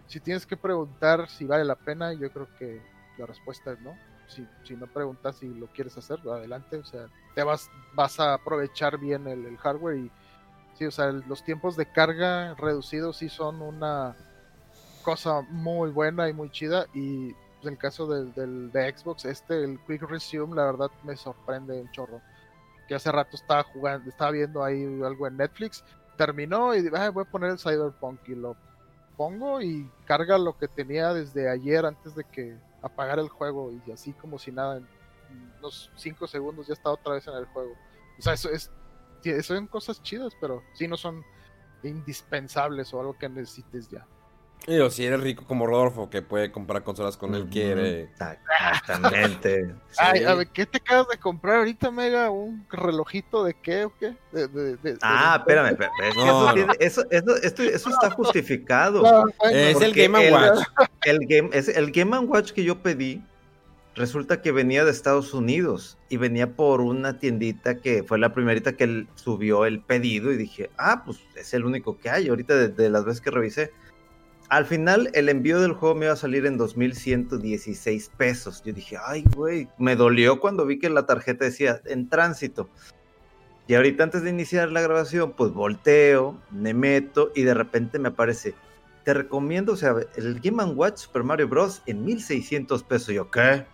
si tienes que preguntar si vale la pena, yo creo que la respuesta es no. Si, si no preguntas si lo quieres hacer, adelante, o sea, te vas, vas a aprovechar bien el, hardware y sí, o sea, los tiempos de carga reducidos sí son una cosa muy buena y muy chida y pues, en el caso del, del de Xbox, este, el Quick Resume, la verdad me sorprende un chorro. Que hace rato estaba jugando, estaba viendo ahí algo en Netflix, terminó y dije, "Ah, voy a poner el Cyberpunk y lo pongo y carga lo que tenía desde ayer antes de que apagara el juego y así como si nada, en unos 5 segundos ya está otra vez en el juego. O sea, eso es, son cosas chidas, pero sí no son indispensables o algo que necesites ya. Digo, si eres rico como Rodolfo, que puede comprar consolas cuando él quiere. Exactamente. (laughs) Ay, a ver, ¿qué te acabas de comprar ahorita, Mega? ¿Un relojito de qué o qué? De- de- de- de- Ah, espérame, espérame, No, eso, no. tiene- eso, eso, esto- eso está justificado. No, Es el Game el- Watch. (laughs) El Game, es, el Game Watch que yo pedí resulta que venía de Estados Unidos y venía por una tiendita que fue la primerita que él subió el pedido y dije, ah, pues es el único que hay. Ahorita de, de las veces que revisé. Al final el envío del juego me iba a salir en 2.116 pesos. Yo dije, ay, güey, me dolió cuando vi que la tarjeta decía en tránsito. Y ahorita antes de iniciar la grabación, pues volteo, me meto y de repente me aparece, te recomiendo, o sea, el Game Watch Super Mario Bros. en 1600 pesos. Yo, ¿qué?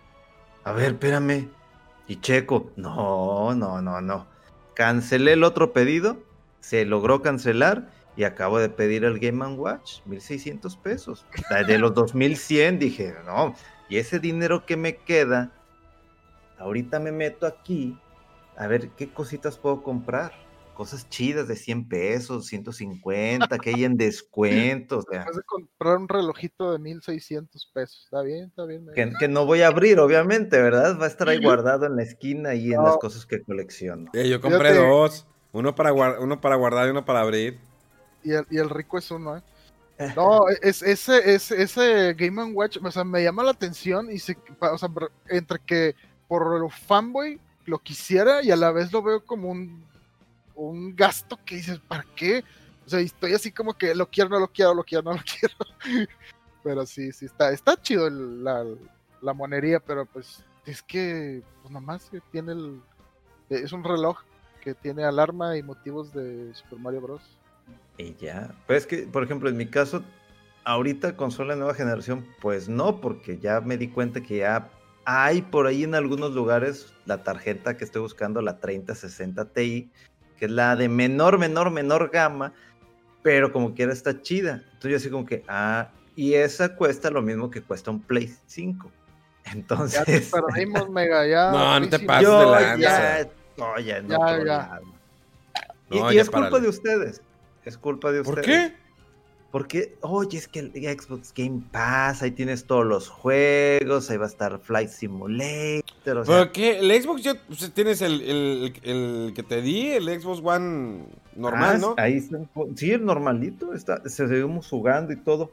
A ver, espérame. Y checo, no, no, no, no. Cancelé el otro pedido, se logró cancelar y acabo de pedir el Game Watch, 1600 pesos. De los 2100 dije, no, y ese dinero que me queda, ahorita me meto aquí a ver qué cositas puedo comprar. Cosas chidas de 100 pesos, 150, que hay en descuento. O sea, Vas a comprar un relojito de 1600 pesos. Está bien, está bien. Que, que no voy a abrir, obviamente, ¿verdad? Va a estar ahí guardado en la esquina y en No. las cosas que colecciono. Eh, yo compré Fíjate. dos. Uno para, uno para guardar y uno para abrir. Y el, y el rico es uno, ¿eh? No, es, ese, ese, ese Game Watch, o sea, me llama la atención y se, o sea, entre que por lo fanboy lo quisiera y a la vez lo veo como un, un gasto que dices, ¿para qué? O sea, estoy así como que lo quiero, no lo quiero, lo quiero, no lo (laughs) quiero. Pero sí, sí, está, está chido el- la, la monería, pero pues es que, pues nomás tiene el, es un reloj que tiene alarma y motivos de Super Mario Bros. Y ya. Pues es que, por ejemplo, en mi caso, ahorita consola de nueva generación, pues no, porque ya me di cuenta que ya hay por ahí en algunos lugares la tarjeta que estoy buscando, la 3060 Ti, que es la de menor, menor, menor gama, pero como quiera está chida. Entonces yo así como que, ah, y esa cuesta lo mismo que cuesta un Play 5. Entonces... (laughs) Ya te perdimos, Mega, ya. No, no te pases Yo de lanza. ya Ya, ya. Y, No, y ya es culpa párale. de ustedes. Es culpa de ustedes. ¿Por qué? Porque, oye, es que el Xbox Game Pass, ahí tienes todos los juegos, ahí va a estar Flight Simulator, o sea, ¿Pero qué? El Xbox ya pues, tienes el, el- el que te di, el Xbox One normal, ah, ¿no? Ahí está, sí, el normalito, está, se seguimos jugando y todo.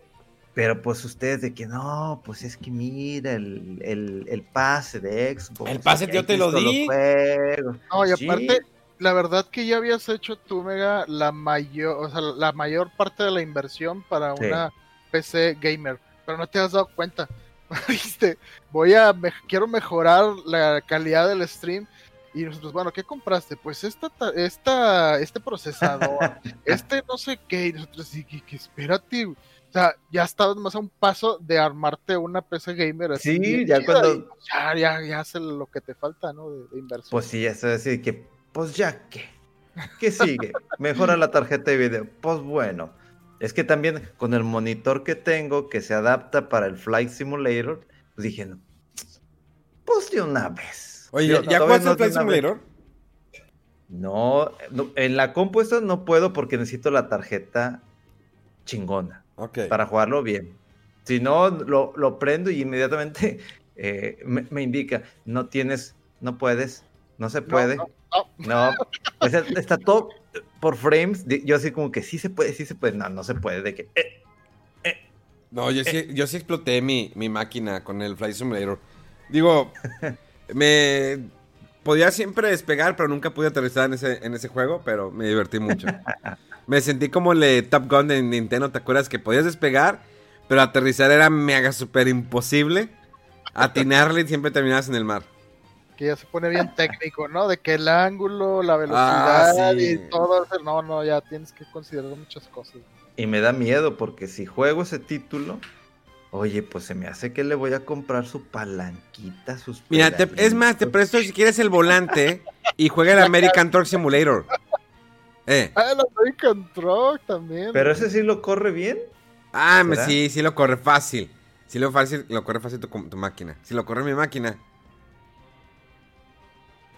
Pero pues ustedes de que no, pues es que mira el, el, el pase de Xbox. El pase yo te lo di. los juegos. No, y Sí. La verdad que ya habías hecho tú, Mega, la mayor, o sea, la mayor parte de la inversión para Sí. una PC gamer, pero no te has dado cuenta. (laughs) Dijiste, voy a, me- quiero mejorar la calidad del stream. Y nosotros, bueno, ¿qué compraste? Pues esta, ta- esta, este procesador, (laughs) este no sé qué, y nosotros, sí, que, que espérate, o sea, ya estabas más a un paso de armarte una PC gamer así. Sí, ya cuando- y ya, ya, ya hace lo que te falta, ¿no? De, de inversión. Pues sí, eso es decir que, pues ya que, ¿qué sigue? Mejora la tarjeta de video. Pues bueno, es que también con el monitor que tengo que se adapta para el Flight Simulator, pues dije, no, pues de una vez. Oye, Digo, ¿ya jugaste no el Flight. Simulator? No, no, en la compu esta no puedo porque necesito la tarjeta chingona Ok. para jugarlo bien. Si no, lo, lo prendo y inmediatamente (laughs) eh, me, me indica, no tienes, no puedes, no se No, puede. no, No, o sea, está todo por frames. Yo así como que sí se puede, sí se puede. No, no se puede. De que, eh, No, yo sí, yo sí exploté mi, mi máquina con el Flight Simulator. Digo, (laughs) me podía siempre despegar, pero nunca pude aterrizar en ese, en ese juego, pero me divertí mucho. (laughs) Me sentí como el de Top Gun de Nintendo, ¿te acuerdas? Que podías despegar, pero aterrizar era mega super imposible. Atinarle y siempre terminabas en el mar. Que ya se pone bien (laughs) técnico, ¿no? De que el ángulo, la velocidad Ah, sí. y todo eso, no, no, ya tienes que considerar muchas cosas. y me da miedo porque si juego ese título, oye, pues se me hace que le voy a comprar su palanquita, sus. Mira, te- es más, te presto si quieres el volante y juega el (laughs) American Truck Simulator. Eh. Ah, el American Truck también. Pero ese sí lo corre bien. Ah, sí, sí lo corre fácil. Sí lo fácil, lo corre fácil tu máquina. Si lo corre mi máquina.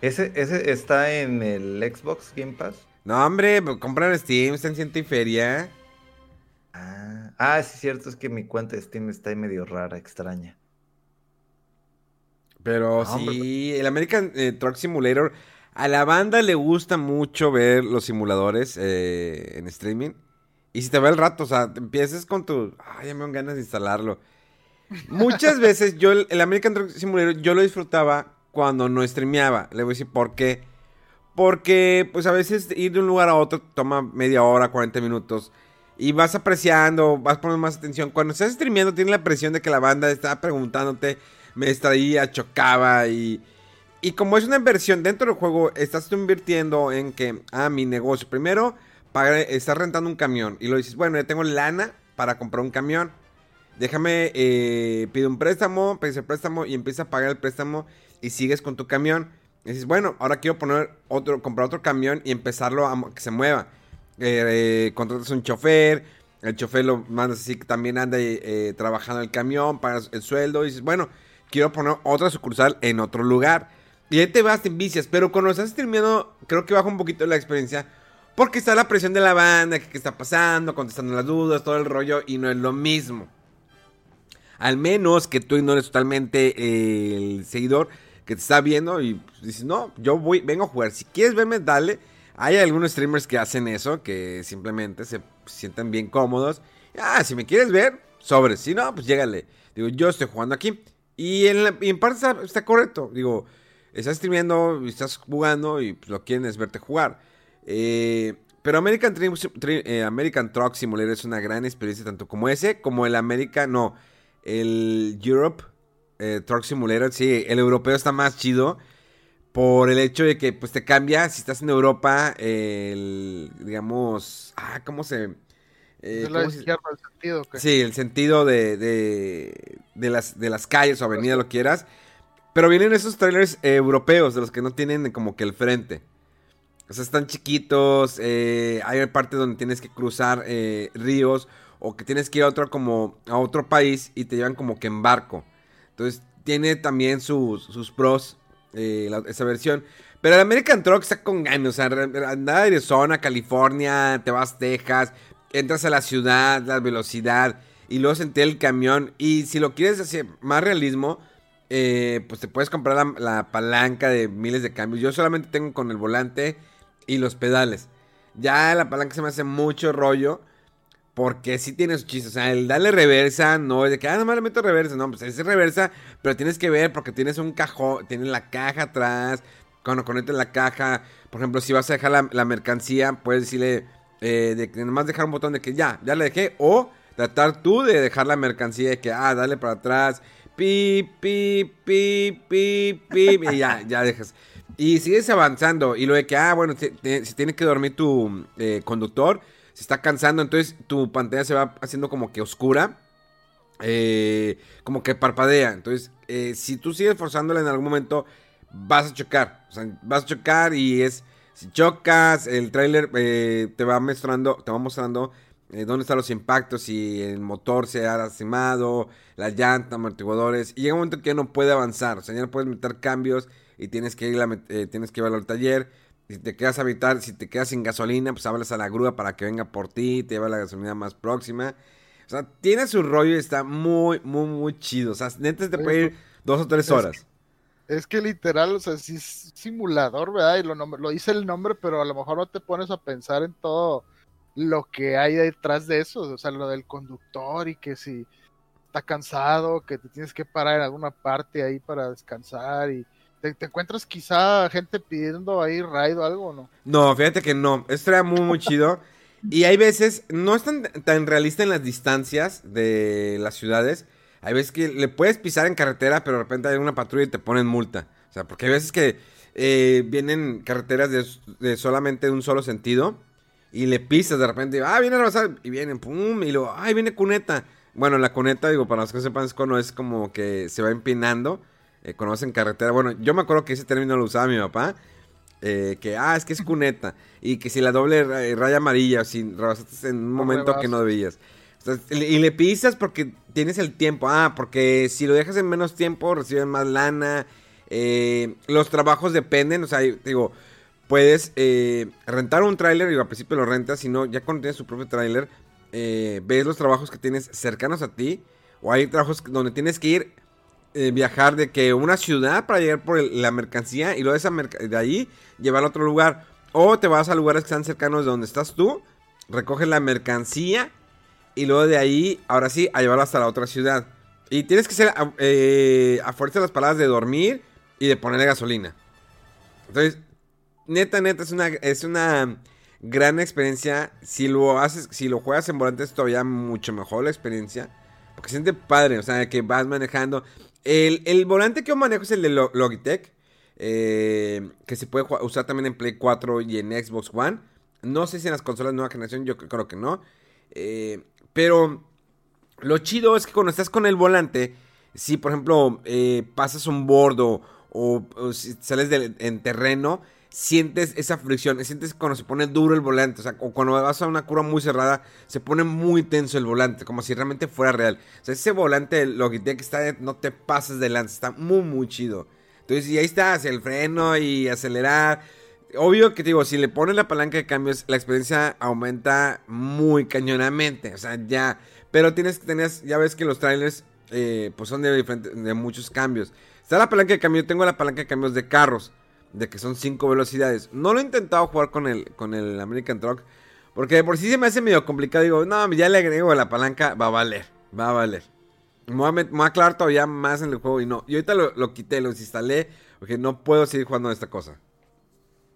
Ese, ese está en el Xbox Game Pass. No, hombre, pues, compra en Steam, está en ciento y feria. Ah, ah, sí, cierto, es que mi cuenta de Steam está ahí medio rara, extraña. Pero hombre, sí, el American eh, Truck Simulator. A la banda le gusta mucho ver los simuladores eh, en streaming. Y si te va el rato, o sea, te empiezas con tu. Ay, ya me dan ganas de instalarlo. Muchas (laughs) veces yo, el, el American Truck Simulator, yo lo disfrutaba cuando no streameaba. Le voy a decir por qué. Porque, pues a veces ir de un lugar a otro toma media hora, 40 minutos. Y vas apreciando, vas poniendo más atención. Cuando estás streameando, tienes la presión de que la banda está preguntándote, me distraía, chocaba. Y, y como es una inversión dentro del juego, estás invirtiendo en que, ah, mi negocio. Primero, estás rentando un camión. Y lo dices, bueno, ya tengo lana para comprar un camión. Déjame, eh, pido un préstamo, pides el préstamo y empiezas a pagar el préstamo y sigues con tu camión. Y dices, bueno, ahora quiero poner otro, comprar otro camión y empezarlo a que se mueva. Eh, eh, contratas un chofer, el chofer lo mandas así que también anda eh, trabajando el camión, pagas el sueldo y dices, bueno, quiero poner otra sucursal en otro lugar. Y ahí te vas, te envicias, pero cuando estás streameando, creo que baja un poquito la experiencia. Porque está la presión de la banda, que qué está pasando, contestando las dudas, todo el rollo, y no es lo mismo. Al menos que tú ignores totalmente el seguidor que te está viendo y dices, no, yo voy, vengo a jugar. Si quieres verme, dale. Hay algunos streamers que hacen eso, que simplemente se sienten bien cómodos. Ah, si me quieres ver, sobre. Si no, pues llégale. Digo, yo estoy jugando aquí. Y en, parte está, correcto. Digo, estás streameando estás jugando y pues, lo quieren es verte jugar. Eh, pero American, eh, American Truck Simulator es una gran experiencia, tanto como ese, como el American, no, el Europe eh, Truck Simulator. Sí, el europeo está más chido. por el hecho de que pues te cambia, si estás en Europa, el, digamos, ah, ¿cómo se...? Eh, izquierda, el sentido. Sí, el sentido de, de, de, las, de las calles o avenidas, lo quieras. Pero vienen esos trailers europeos, de los que no tienen como que el frente. O sea, están chiquitos, eh, hay partes donde tienes que cruzar eh, ríos o que tienes que ir a otro, como, a otro país y te llevan como que en barco. Entonces, tiene también sus, sus pros eh, esa versión. Pero el American Truck está con ganas. O sea, anda a Arizona, California, te vas a Texas, entras a la ciudad, la velocidad, y luego sentir el camión. Y si lo quieres hacer más realismo, eh, pues te puedes comprar la, la, palanca de miles de cambios. Yo solamente tengo con el volante y los pedales. Ya la palanca se me hace mucho rollo. Porque sí tiene su chiste. O sea, el darle reversa no es de que, ah, nomás le meto reversa. No, pues es reversa, pero tienes que ver porque tienes un cajón, tienes la caja atrás. Cuando conectes la caja, por ejemplo, si vas a dejar la, mercancía, puedes decirle eh, de que nomás dejar un botón de que ya, ya le dejé. O tratar tú de dejar la mercancía de que, ah, dale para atrás. Pi, pi, pi, pi, pi. y ya, ya dejas. Y sigues avanzando. Y lo de que, ah, bueno, si, tiene que dormir tu eh, conductor se está cansando, entonces tu pantalla se va haciendo como que oscura. Eh, como que parpadea. Entonces, eh, si tú sigues forzándola en algún momento, vas a chocar. O sea, vas a chocar y es. Si chocas, el trailer eh, te va mostrando, te va mostrando dónde están los impactos, si el motor se ha lastimado, la llanta, amortiguadores. Y llega un momento que ya no puede avanzar. O sea, ya no puedes meter cambios y tienes que, ir tienes que llevarlo al taller. Si te quedas a habitar, si te quedas sin gasolina, pues hablas a la grúa para que venga por ti, te lleva la gasolina más próxima. O sea, tiene su rollo y está muy, muy, muy chido. O sea, neta te puede ir dos o tres horas. Es que, literal, o sea, sí es simulador, ¿verdad? Y lo, lo dice el nombre, pero a lo mejor no te pones a pensar en todo lo que hay detrás de eso. O sea, lo del conductor y que si está cansado, que te tienes que parar en alguna parte ahí para descansar y ¿Te, encuentras quizá gente pidiendo ahí raid o algo no? No, fíjate que no. Esto era muy, muy chido. Y hay veces, no es tan, tan, realista en las distancias de las ciudades. Hay veces que le puedes pisar en carretera, pero de repente hay una patrulla y te ponen multa. O sea, porque hay veces que eh, vienen carreteras de, solamente un solo sentido. Y le pisas de repente, ah, viene a rebasar. Y vienen, pum, y luego, ay, viene cuneta. Bueno, la cuneta, digo, para los que sepan, es es como que se va empinando eh, conocen carretera. Bueno, yo me acuerdo que ese término lo usaba mi papá. Eh, que, ah, es que es (laughs) cuneta. Y que si la doble eh, raya amarilla, si rebasaste en un momento que no debías. y le pisas porque tienes el tiempo. Ah, porque si lo dejas en menos tiempo, reciben más lana. los trabajos dependen. O sea, digo, puedes rentar un tráiler. Y al principio lo rentas. Si no, ya cuando tienes su propio tráiler, ves los trabajos que tienes cercanos a ti. O hay trabajos donde tienes que ir eh, viajar de que una ciudad para llegar por la mercancía y luego de, esa de ahí llevarla a otro lugar. O te vas a lugares que están cercanos de donde estás tú, recoges la mercancía y luego de ahí, ahora sí, a llevarla hasta la otra ciudad. Y tienes que ser eh, a fuerza las palabras de dormir y de ponerle gasolina. Entonces, neta, neta, es una, es una gran experiencia. Si lo haces, si lo juegas en volantes, es todavía mucho mejor la experiencia. Porque siente padre, o sea, que vas manejando. El, volante que yo manejo es el de Logitech. Eh, que se puede usar también en Play 4 y en Xbox One. No sé si en las consolas de nueva generación, yo creo que no. Eh, pero lo chido es que cuando estás con el volante, si por ejemplo eh, pasas un bordo o, si sales en terreno, sientes esa fricción, sientes cuando se pone duro el volante, o sea, o cuando vas a una curva muy cerrada, se pone muy tenso el volante, como si realmente fuera real. O sea, ese volante Logitech está, no te pases de lanza, está muy, muy chido. Entonces, y ahí está, hacia el freno y acelerar. Obvio que digo, si le pones la palanca de cambios, la experiencia aumenta muy cañonamente. O sea, ya. Pero tienes que tener, ya ves que los trailers, eh, pues son de, de muchos cambios. Está la palanca de cambio, tengo la palanca de cambios de carros de que son 5 velocidades. No lo he intentado jugar con el, con el American Truck. Porque por sí se me hace medio complicado. Digo, no, ya le agrego la palanca, va a valer, va a valer. Me voy a, aclarar todavía más en el juego y no. Y ahorita lo, quité, lo instalé, porque no puedo seguir jugando esta cosa.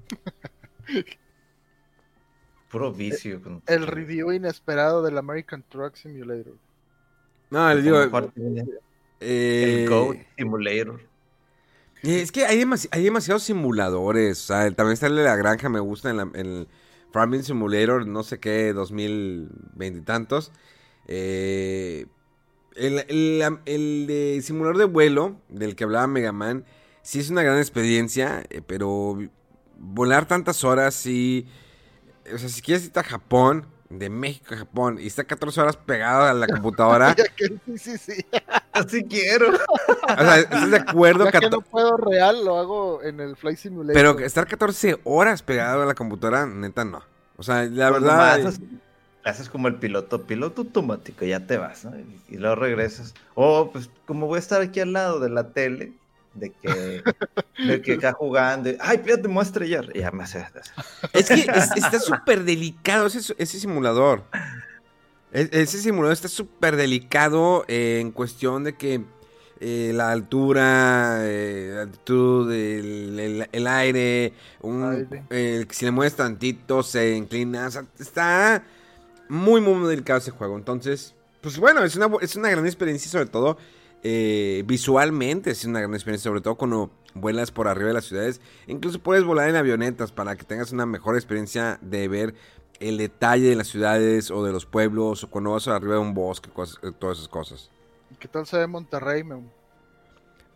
(laughs) Puro vicio. El, review inesperado del American Truck Simulator. No, el, digo, eh, el Go Simulator. Y Es que hay, hay demasiados simuladores. O sea, también está el de la granja, me gusta en, el Farming Simulator, no sé qué, 2020 y tantos. Eh, el, el- el de simulador de vuelo, del que hablaba Mega Man, sí es una gran experiencia, eh, pero volar tantas horas, sí. O sea, si quieres irte a Japón, de México a Japón, y está 14 horas pegado a la computadora, (laughs) sí, sí, sí. Así quiero. o sea, ¿estás de acuerdo? Ya que no puedo real, lo hago en el Flight Simulator. Pero estar 14 horas pegado a la computadora, neta no. O sea, la Pues verdad. nomás haces- haces como el piloto, piloto automático, ya te vas, ¿no? Y, y luego regresas. O, pues, como voy a estar aquí al lado de la tele, de que, de que acá jugando, ay, fíjate, me voy a estrellar. Y ya me hace. Es que es- está súper delicado ese, ese simulador. E- ese simulador está súper delicado eh, en cuestión de que eh, la altura, eh, la altitud, el, el- el aire, un- Aire. eh, si le mueves tantito se inclina. O sea, está muy, muy, muy delicado ese juego. Entonces, pues bueno, es una, es una gran experiencia, sobre todo eh, visualmente. Es una gran experiencia, sobre todo cuando vuelas por arriba de las ciudades. Incluso puedes volar en avionetas para que tengas una mejor experiencia de ver el detalle de las ciudades o de los pueblos o cuando vas arriba de un bosque, cosas- eh, todas esas cosas. ¿Y ¿Qué tal se ve Monterrey, Memo?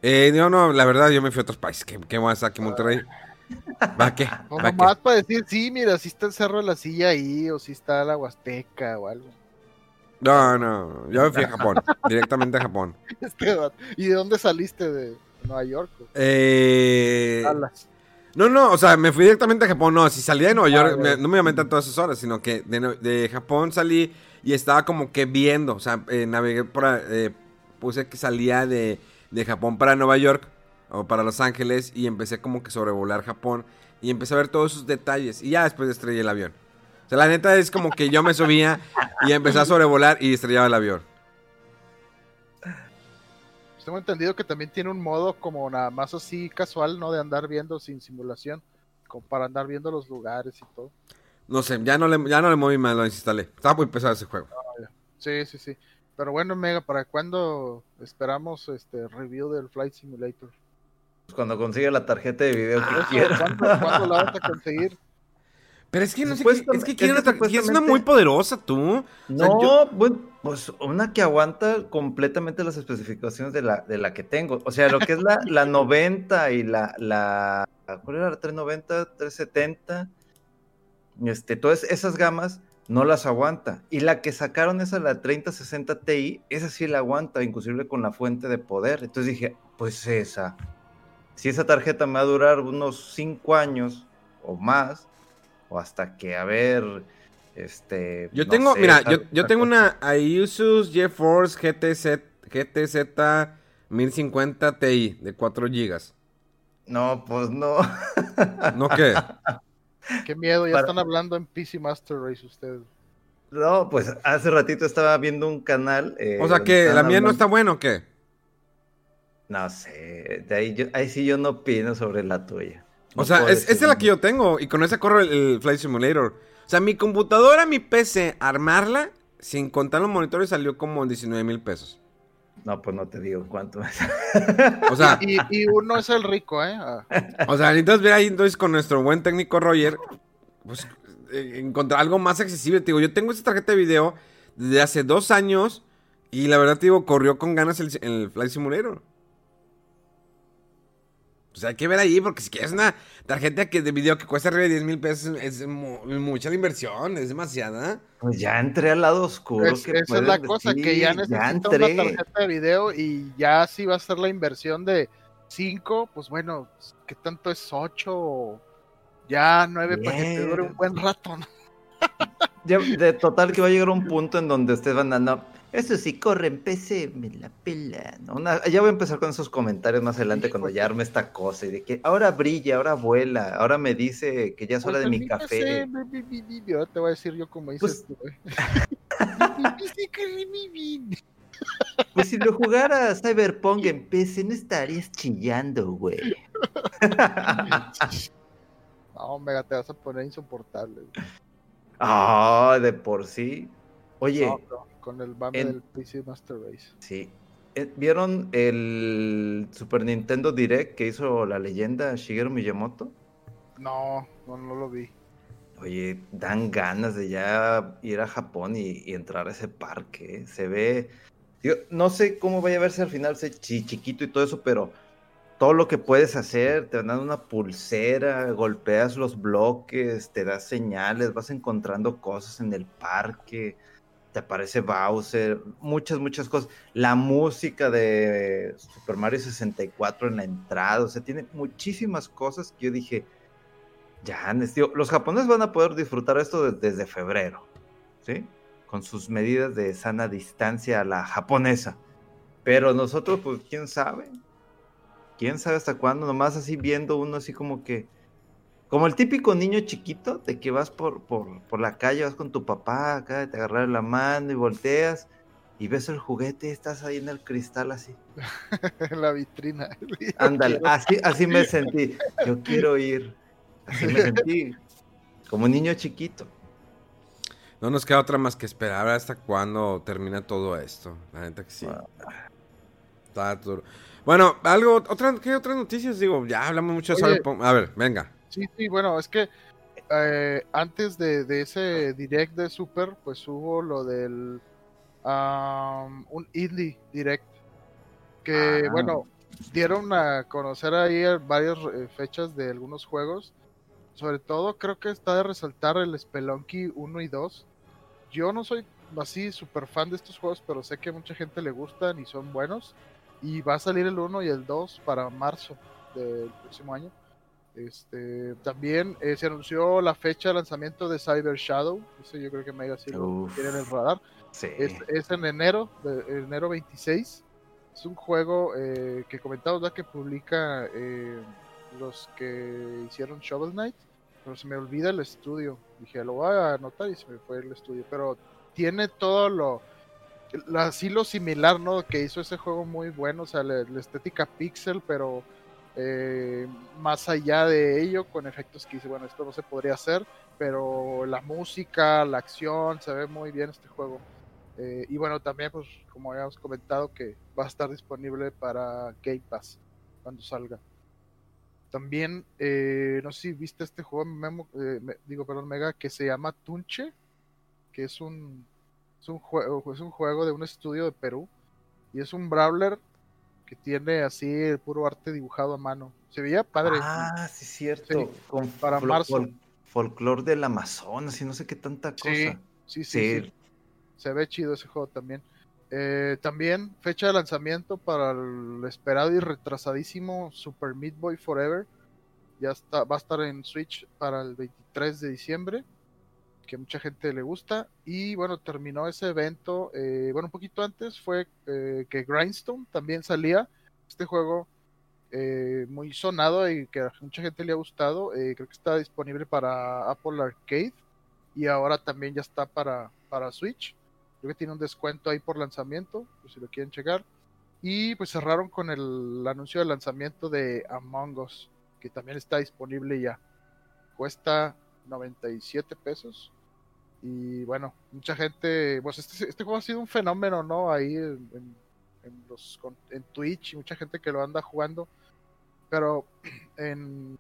Eh, no, no, la verdad yo me fui a otros países. ¿Qué, qué hacer aquí Monterrey? ¿Va qué? (laughs) No, ¿Va qué? nomás para decir, sí, mira, si está el Cerro de la Silla ahí, o si está la Huasteca o algo. No, no, yo me fui a Japón, (laughs) directamente a Japón. Este. ¿Y de dónde saliste? ¿De Nueva York? o? Eh, Dallas. no, no, o sea, me fui directamente a Japón. No, si salía de Nueva York, me- no me iba a meter todas esas horas, sino que de, Japón salí y estaba como que viendo. O sea, eh, navegué por. eh, puse que salía de, de Japón para Nueva York o para Los Ángeles y empecé como que sobrevolar Japón y empecé a ver todos sus detalles y ya después estrellé el avión. Sea, la neta es como que yo me subía y empecé a sobrevolar y estrellaba el avión. Pues Tengo entendido que también tiene un modo como nada más así casual, ¿no? De andar viendo sin simulación. Como para andar viendo los lugares y todo. No sé, ya no le, ya no le moví más, lo desinstalé. Estaba muy pesado ese juego. Sí, sí, sí. Pero bueno, Mega, ¿para cuándo esperamos este review del Flight Simulator? Pues cuando consiga la tarjeta de video que Eso, quiero. ¿Cuándo, cuándo la vas a (laughs) conseguir? Pero es que no sé, qué- es que es que una, muy poderosa tú. No, O sea, yo- bueno, pues una que aguanta completamente las especificaciones de la, de la que tengo. O sea, lo que es la, (laughs) la 90 y la, la. ¿Cuál era la 390, 370? Este, todas esas gamas no las aguanta. Y la que sacaron esa, la 3060 Ti, esa sí la aguanta, inclusive con la fuente de poder. Entonces dije, pues esa. Si esa tarjeta me va a durar unos 5 años o más, o hasta que, a ver. Este, Yo no tengo, sé, mira, yo, tengo cosa. una Asus GeForce GTZ, GTZ 1050 Ti de 4 GB. No, pues no. (laughs) ¿No qué? (laughs) Qué miedo, ya Para- están hablando en PC Master Race ustedes. No, pues hace ratito estaba viendo un canal. eh, O sea que la mía no está buena o qué? No sé, de ahí, yo, ahí sí yo no opino sobre la tuya. O sea, es, esa es la que yo tengo y con esa corro el, el Flight Simulator. O sea, mi computadora, mi PC, armarla, sin contar los monitores, salió como en 19 mil pesos. No, pues no te digo cuánto es. O sea, Y, y uno es el rico, ¿eh? Ah, O sea, necesitas ver ahí entonces con nuestro buen técnico Roger, pues eh, encontrar algo más accesible. Te digo, yo tengo esta tarjeta de video desde hace dos años y la verdad te digo, corrió con ganas el, el Flight Simulator. O sea, hay que ver ahí, porque si quieres una tarjeta que de video que cuesta arriba de 10 mil pesos, es mu- mucha la inversión, es demasiada. Pues ya entré al lado oscuro. es- que esa es la cosa, que ya decir, necesita una tarjeta de video y ya si va a ser la inversión de 5, pues bueno, ¿qué tanto es 8? Ya 9 para que te dure un buen rato, ¿no? Ya, de total que va a llegar un punto en donde ustedes van a no, eso sí corre en PC, me la pela. ¿no? Una- ya voy a empezar con esos comentarios más adelante cuando ya arme esta cosa y de que ahora brilla, ahora vuela, ahora me dice que ya es hora Pues de mi café. Bi, bi, ahora te voy a decir yo como dices Pues- tú, (laughs) sí, bi. Pues si lo jugara (laughs) Cyberpunk en PC no estarías chillando, güey. (laughs) No, Omega, te vas a poner insoportable. güey. Ah, de por sí. Oye, No, no, con el en- del PC Master Race. sí. eh, ¿Vieron el Super Nintendo Direct que hizo la leyenda Shigeru Miyamoto? No, no, no lo vi. Oye, dan ganas de ya ir a Japón y, y entrar a ese parque. ¿eh? Se ve. Digo, no sé cómo vaya a verse al final, chi- chiquito y todo eso, pero todo lo que puedes hacer, te dan una pulsera, golpeas los bloques, te das señales, vas encontrando cosas en el parque, te aparece Bowser, muchas, muchas cosas. La música de Super Mario 64 en la entrada, o sea, tiene muchísimas cosas que yo dije, ya, los japoneses van a poder disfrutar esto de- desde febrero, ¿sí? Con sus medidas de sana distancia a la japonesa. Pero nosotros, pues, quién sabe. Quién sabe hasta cuándo, nomás así viendo uno así como que. Como el típico niño chiquito, de que vas por, por, por la calle, vas con tu papá acá, te agarras la mano y volteas y ves el juguete y estás ahí en el cristal así. en (laughs) la vitrina. (laughs) Ándale, quiero- así, así me sentí. Yo quiero ir. Así me sentí. Como niño chiquito. No nos queda otra más que esperar hasta cuándo termina todo esto. La neta que sí. Está duro. Bueno, algo, otra, ¿qué otras noticias? Digo, ya hablamos mucho. Cyberpunk. A ver, venga. Sí, sí, bueno, es que eh, antes de, de ese direct de Super, pues hubo lo del am, un indie direct que, Ah. bueno, dieron a conocer ahí varias eh, fechas de algunos juegos. Sobre todo creo que está de resaltar el Spelunky 1 y 2. Yo no soy así súper fan de estos juegos, pero sé que a mucha gente le gustan y son buenos. Y va a salir el 1 y el 2 para marzo del próximo año. Este, también eh, se anunció la fecha de lanzamiento de Cyber Shadow. Eso yo creo que Mega sí lo tiene en el radar. Sí. Es, es en enero, de, enero 26. Es un juego eh, que comentamos ¿verdad? que publica eh, los que hicieron Shovel Knight. Pero se me olvida el estudio. Dije, lo voy a anotar y se me fue el estudio. Pero tiene todo lo. Así lo similar, ¿no? Que hizo ese juego muy bueno. O sea, la, la estética pixel, pero eh, más allá de ello, con efectos que dice, bueno, esto no se podría hacer. Pero la música, la acción, se ve muy bien este juego. Eh, y bueno, también, pues, como habíamos comentado, que va a estar disponible para Game Pass cuando salga. También, eh, no sé si viste este juego, me- digo, perdón, Mega, que se llama Tunche, que es un, es un juego, es un juego de un estudio de Perú y es un brawler que tiene así el puro arte dibujado a mano. Se veía padre. Ah, sí, cierto. Sí, Con para fol- marzo. fol- folclor del Amazonas y no sé qué tanta cosa. Sí, sí, sí, Sí. sí. Se ve chido ese juego también. Eh, también fecha de lanzamiento para el esperado y retrasadísimo Super Meat Boy Forever. Ya está, va a estar en Switch para el 23 de diciembre, que mucha gente le gusta. Y bueno, terminó ese evento. eh, bueno, un poquito antes fue eh, que Grindstone también salía. Este juego eh, muy sonado y que a mucha gente le ha gustado. creo que está disponible para Apple Arcade y ahora también ya está para, para Switch. Creo que tiene un descuento ahí por lanzamiento, si lo quieren checar. Y pues cerraron con el anuncio de lanzamiento de Among Us, que también está disponible ya. Cuesta 97 pesos. Y bueno, mucha gente, pues este, este juego ha sido un fenómeno, ¿no? Ahí en, en- los, en Twitch y mucha gente que lo anda jugando. Pero (clears throat) en,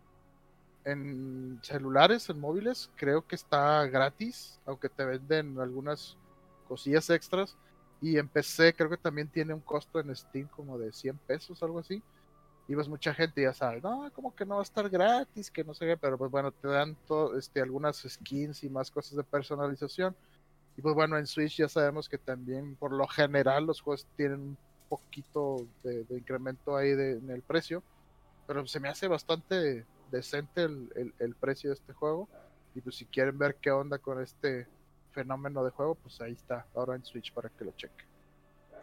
en celulares, en móviles, creo que está gratis, aunque te venden algunas cosillas extras. Y en PC creo que también tiene un costo en Steam como de 100 pesos, algo así. Y pues mucha gente ya sabe, no, como que no va a estar gratis, que no sé qué, pero pues bueno, te dan to- este, algunas skins y más cosas de personalización. Y pues bueno, en Switch ya sabemos que también por lo general los juegos tienen un poquito de, de incremento ahí de- en el precio. Pero se me hace bastante decente el, el- el precio de este juego. Y pues si quieren ver qué onda con este fenómeno de juego, pues ahí está, ahora en Switch para que lo chequen.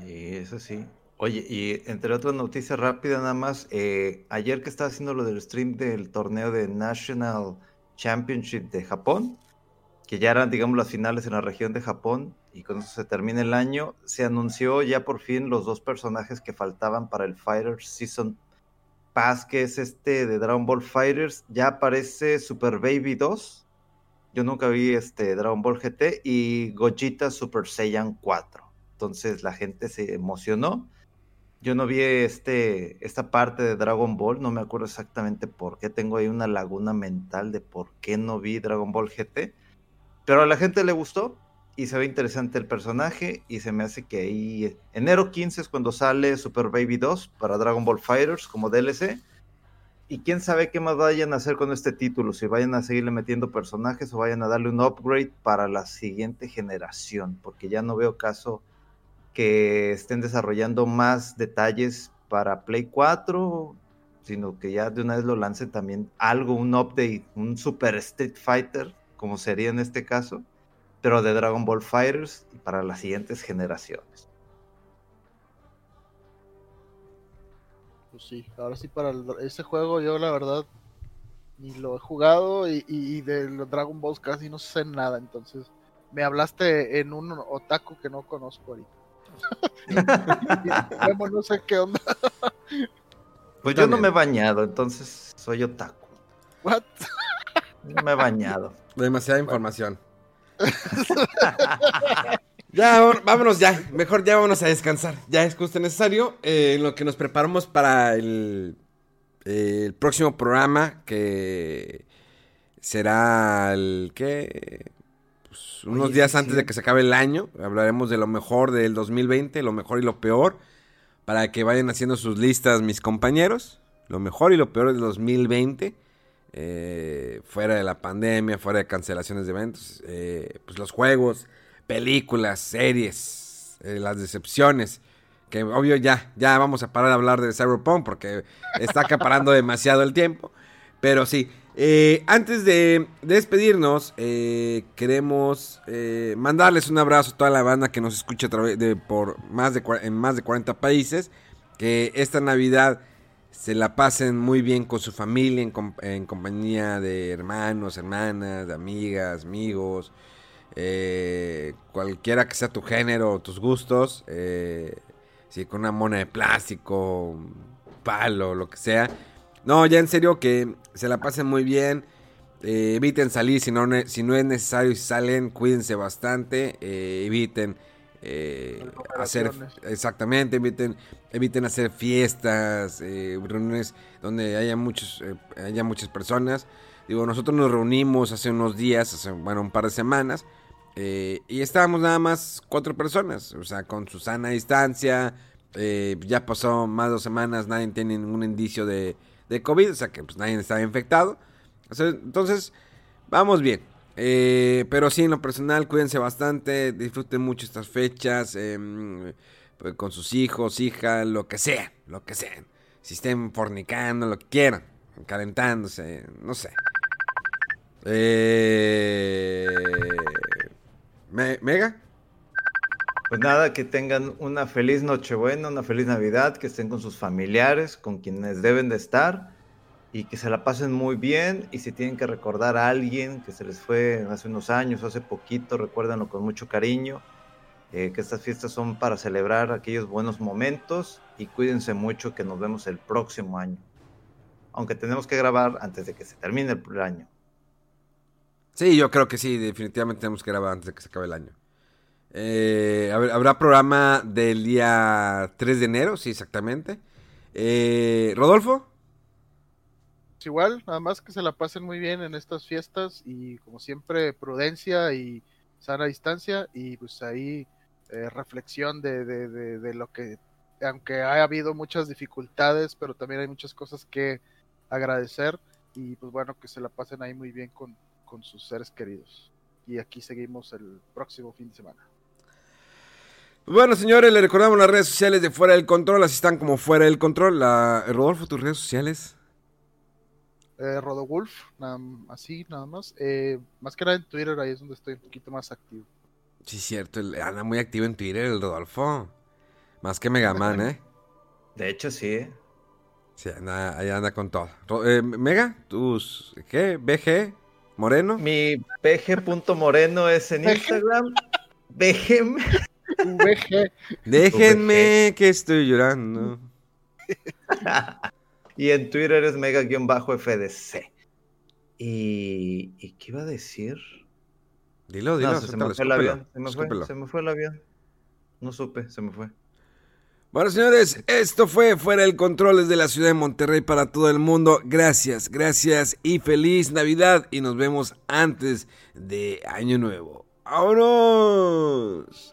Y eso sí. Oye, y entre otras noticias rápidas nada más, eh, ayer que estaba haciendo lo del stream del torneo de National Championship de Japón, que ya eran, digamos, las finales en la región de Japón, y con eso se termina el año, se anunció ya por fin los dos personajes que faltaban para el Fighters Season Pass, que es este de Dragon Ball Fighters, ya aparece Super Baby 2, yo nunca vi este Dragon Ball GT, y Gogeta Super Saiyan 4. Entonces la gente se emocionó. Yo no vi este, esta parte de Dragon Ball, no me acuerdo exactamente por qué. Tengo ahí una laguna mental de por qué no vi Dragon Ball GT. Pero a la gente le gustó y se ve interesante el personaje y se me hace que ahí enero 15 es cuando sale Super Baby 2 para Dragon Ball Fighters como DLC. Y quién sabe qué más vayan a hacer con este título, si vayan a seguirle metiendo personajes o vayan a darle un upgrade para la siguiente generación, porque ya no veo caso que estén desarrollando más detalles para Play 4, sino que ya de una vez lo lancen también algo, un update, un Super Street Fighter, como sería en este caso, pero de Dragon Ball Fighters para las siguientes generaciones. Pues sí, ahora sí para ese juego yo la verdad ni lo he jugado y, y de los Dragon Balls casi no sé nada, entonces me hablaste en un otaku que no conozco ahorita. (laughs) no sé qué onda. Pues yo no me he bañado, entonces soy otaku. What? No me he bañado. Demasiada información. (laughs) ya, vámonos ya. Mejor ya vámonos a descansar. Ya es justo necesario. Eh, en lo que nos preparamos para el, el próximo programa que será el que pues, unos días antes de que se acabe el año. Hablaremos de lo mejor del 2020, lo mejor y lo peor. Para que vayan haciendo sus listas mis compañeros. Lo mejor y lo peor del 2020. Eh, fuera de la pandemia, fuera de cancelaciones de eventos. Eh, pues los juegos, películas, series, eh, las decepciones. Que obvio ya, ya vamos a parar de hablar de Cyberpunk porque está acaparando (laughs) demasiado el tiempo. Pero sí, eh, antes de, despedirnos, eh, queremos eh, mandarles un abrazo a toda la banda que nos escucha a través de, por más de, en más de 40 países. Que esta Navidad se la pasen muy bien con su familia, en, compañía de hermanos, hermanas, amigas, amigos. cualquiera que sea tu género o tus gustos. si con una mona de plástico, palo, lo que sea no, ya en serio que se la pasen muy bien. Eh, eviten salir si no, si no es necesario. Si salen, cuídense bastante. Eh, eviten eh, hacer. Exactamente, eviten, eviten hacer fiestas, reuniones donde haya, muchos, haya muchas personas. Digo, nosotros nos reunimos hace unos días, hace, bueno, un par de semanas. y estábamos nada más cuatro personas. O sea, con Susana a distancia. ya pasó más de dos semanas, nadie tiene ningún indicio de de COVID, o sea que pues nadie estaba infectado. entonces, vamos bien. Eh, pero sí, en lo personal, cuídense bastante, disfruten mucho estas fechas, em, pues, con sus hijos, hijas, lo que sea, lo que sea. Si estén fornicando, lo que quieran, calentándose, no sé. Eh, ¿Mega? Pues nada, que tengan una feliz Nochebuena, una feliz Navidad, que estén con sus familiares, con quienes deben de estar y que se la pasen muy bien. Y si tienen que recordar a alguien que se les fue hace unos años, hace poquito, recuérdenlo con mucho cariño. Eh, que estas fiestas son para celebrar aquellos buenos momentos y cuídense mucho que nos vemos el próximo año. Aunque tenemos que grabar antes de que se termine el año. Sí, yo creo que sí, definitivamente tenemos que grabar antes de que se acabe el año. Eh, habrá programa del día 3 de enero, sí, exactamente. Eh, Rodolfo. Pues igual, nada más que se la pasen muy bien en estas fiestas y como siempre prudencia y sana distancia y pues ahí eh, reflexión de, de, lo que, aunque haya habido muchas dificultades, pero también hay muchas cosas que agradecer y pues bueno, que se la pasen ahí muy bien con, con sus seres queridos. Y aquí seguimos el próximo fin de semana. Bueno, señores, le recordamos las redes sociales de Fuera del Control. Así están como Fuera del Control. La... Rodolfo, tus redes sociales. Eh, Rodowulf, así nada más. Eh, más que nada en Twitter, ahí es donde estoy un poquito más activo. Sí, cierto. Anda muy activo en Twitter el Rodolfo. Más que Megaman, ¿eh? De hecho, sí. ¿eh? Sí, anda, ahí anda con todo. Eh, Mega, tus. ¿Qué? ¿BG? ¿Moreno? Mi BG.moreno es en Instagram. BG. VG. Déjenme que estoy llorando. (laughs) y en Twitter es mega-fdc. Y, ¿Y qué iba a decir? Dilo, dilo. se, me fue el avión. Se me fue, el avión. No supe, se me fue. Bueno, señores, esto fue Fuera del Control desde la ciudad de Monterrey para todo el mundo. Gracias, gracias y feliz Navidad. Y nos vemos antes de Año Nuevo. ¡Vámonos!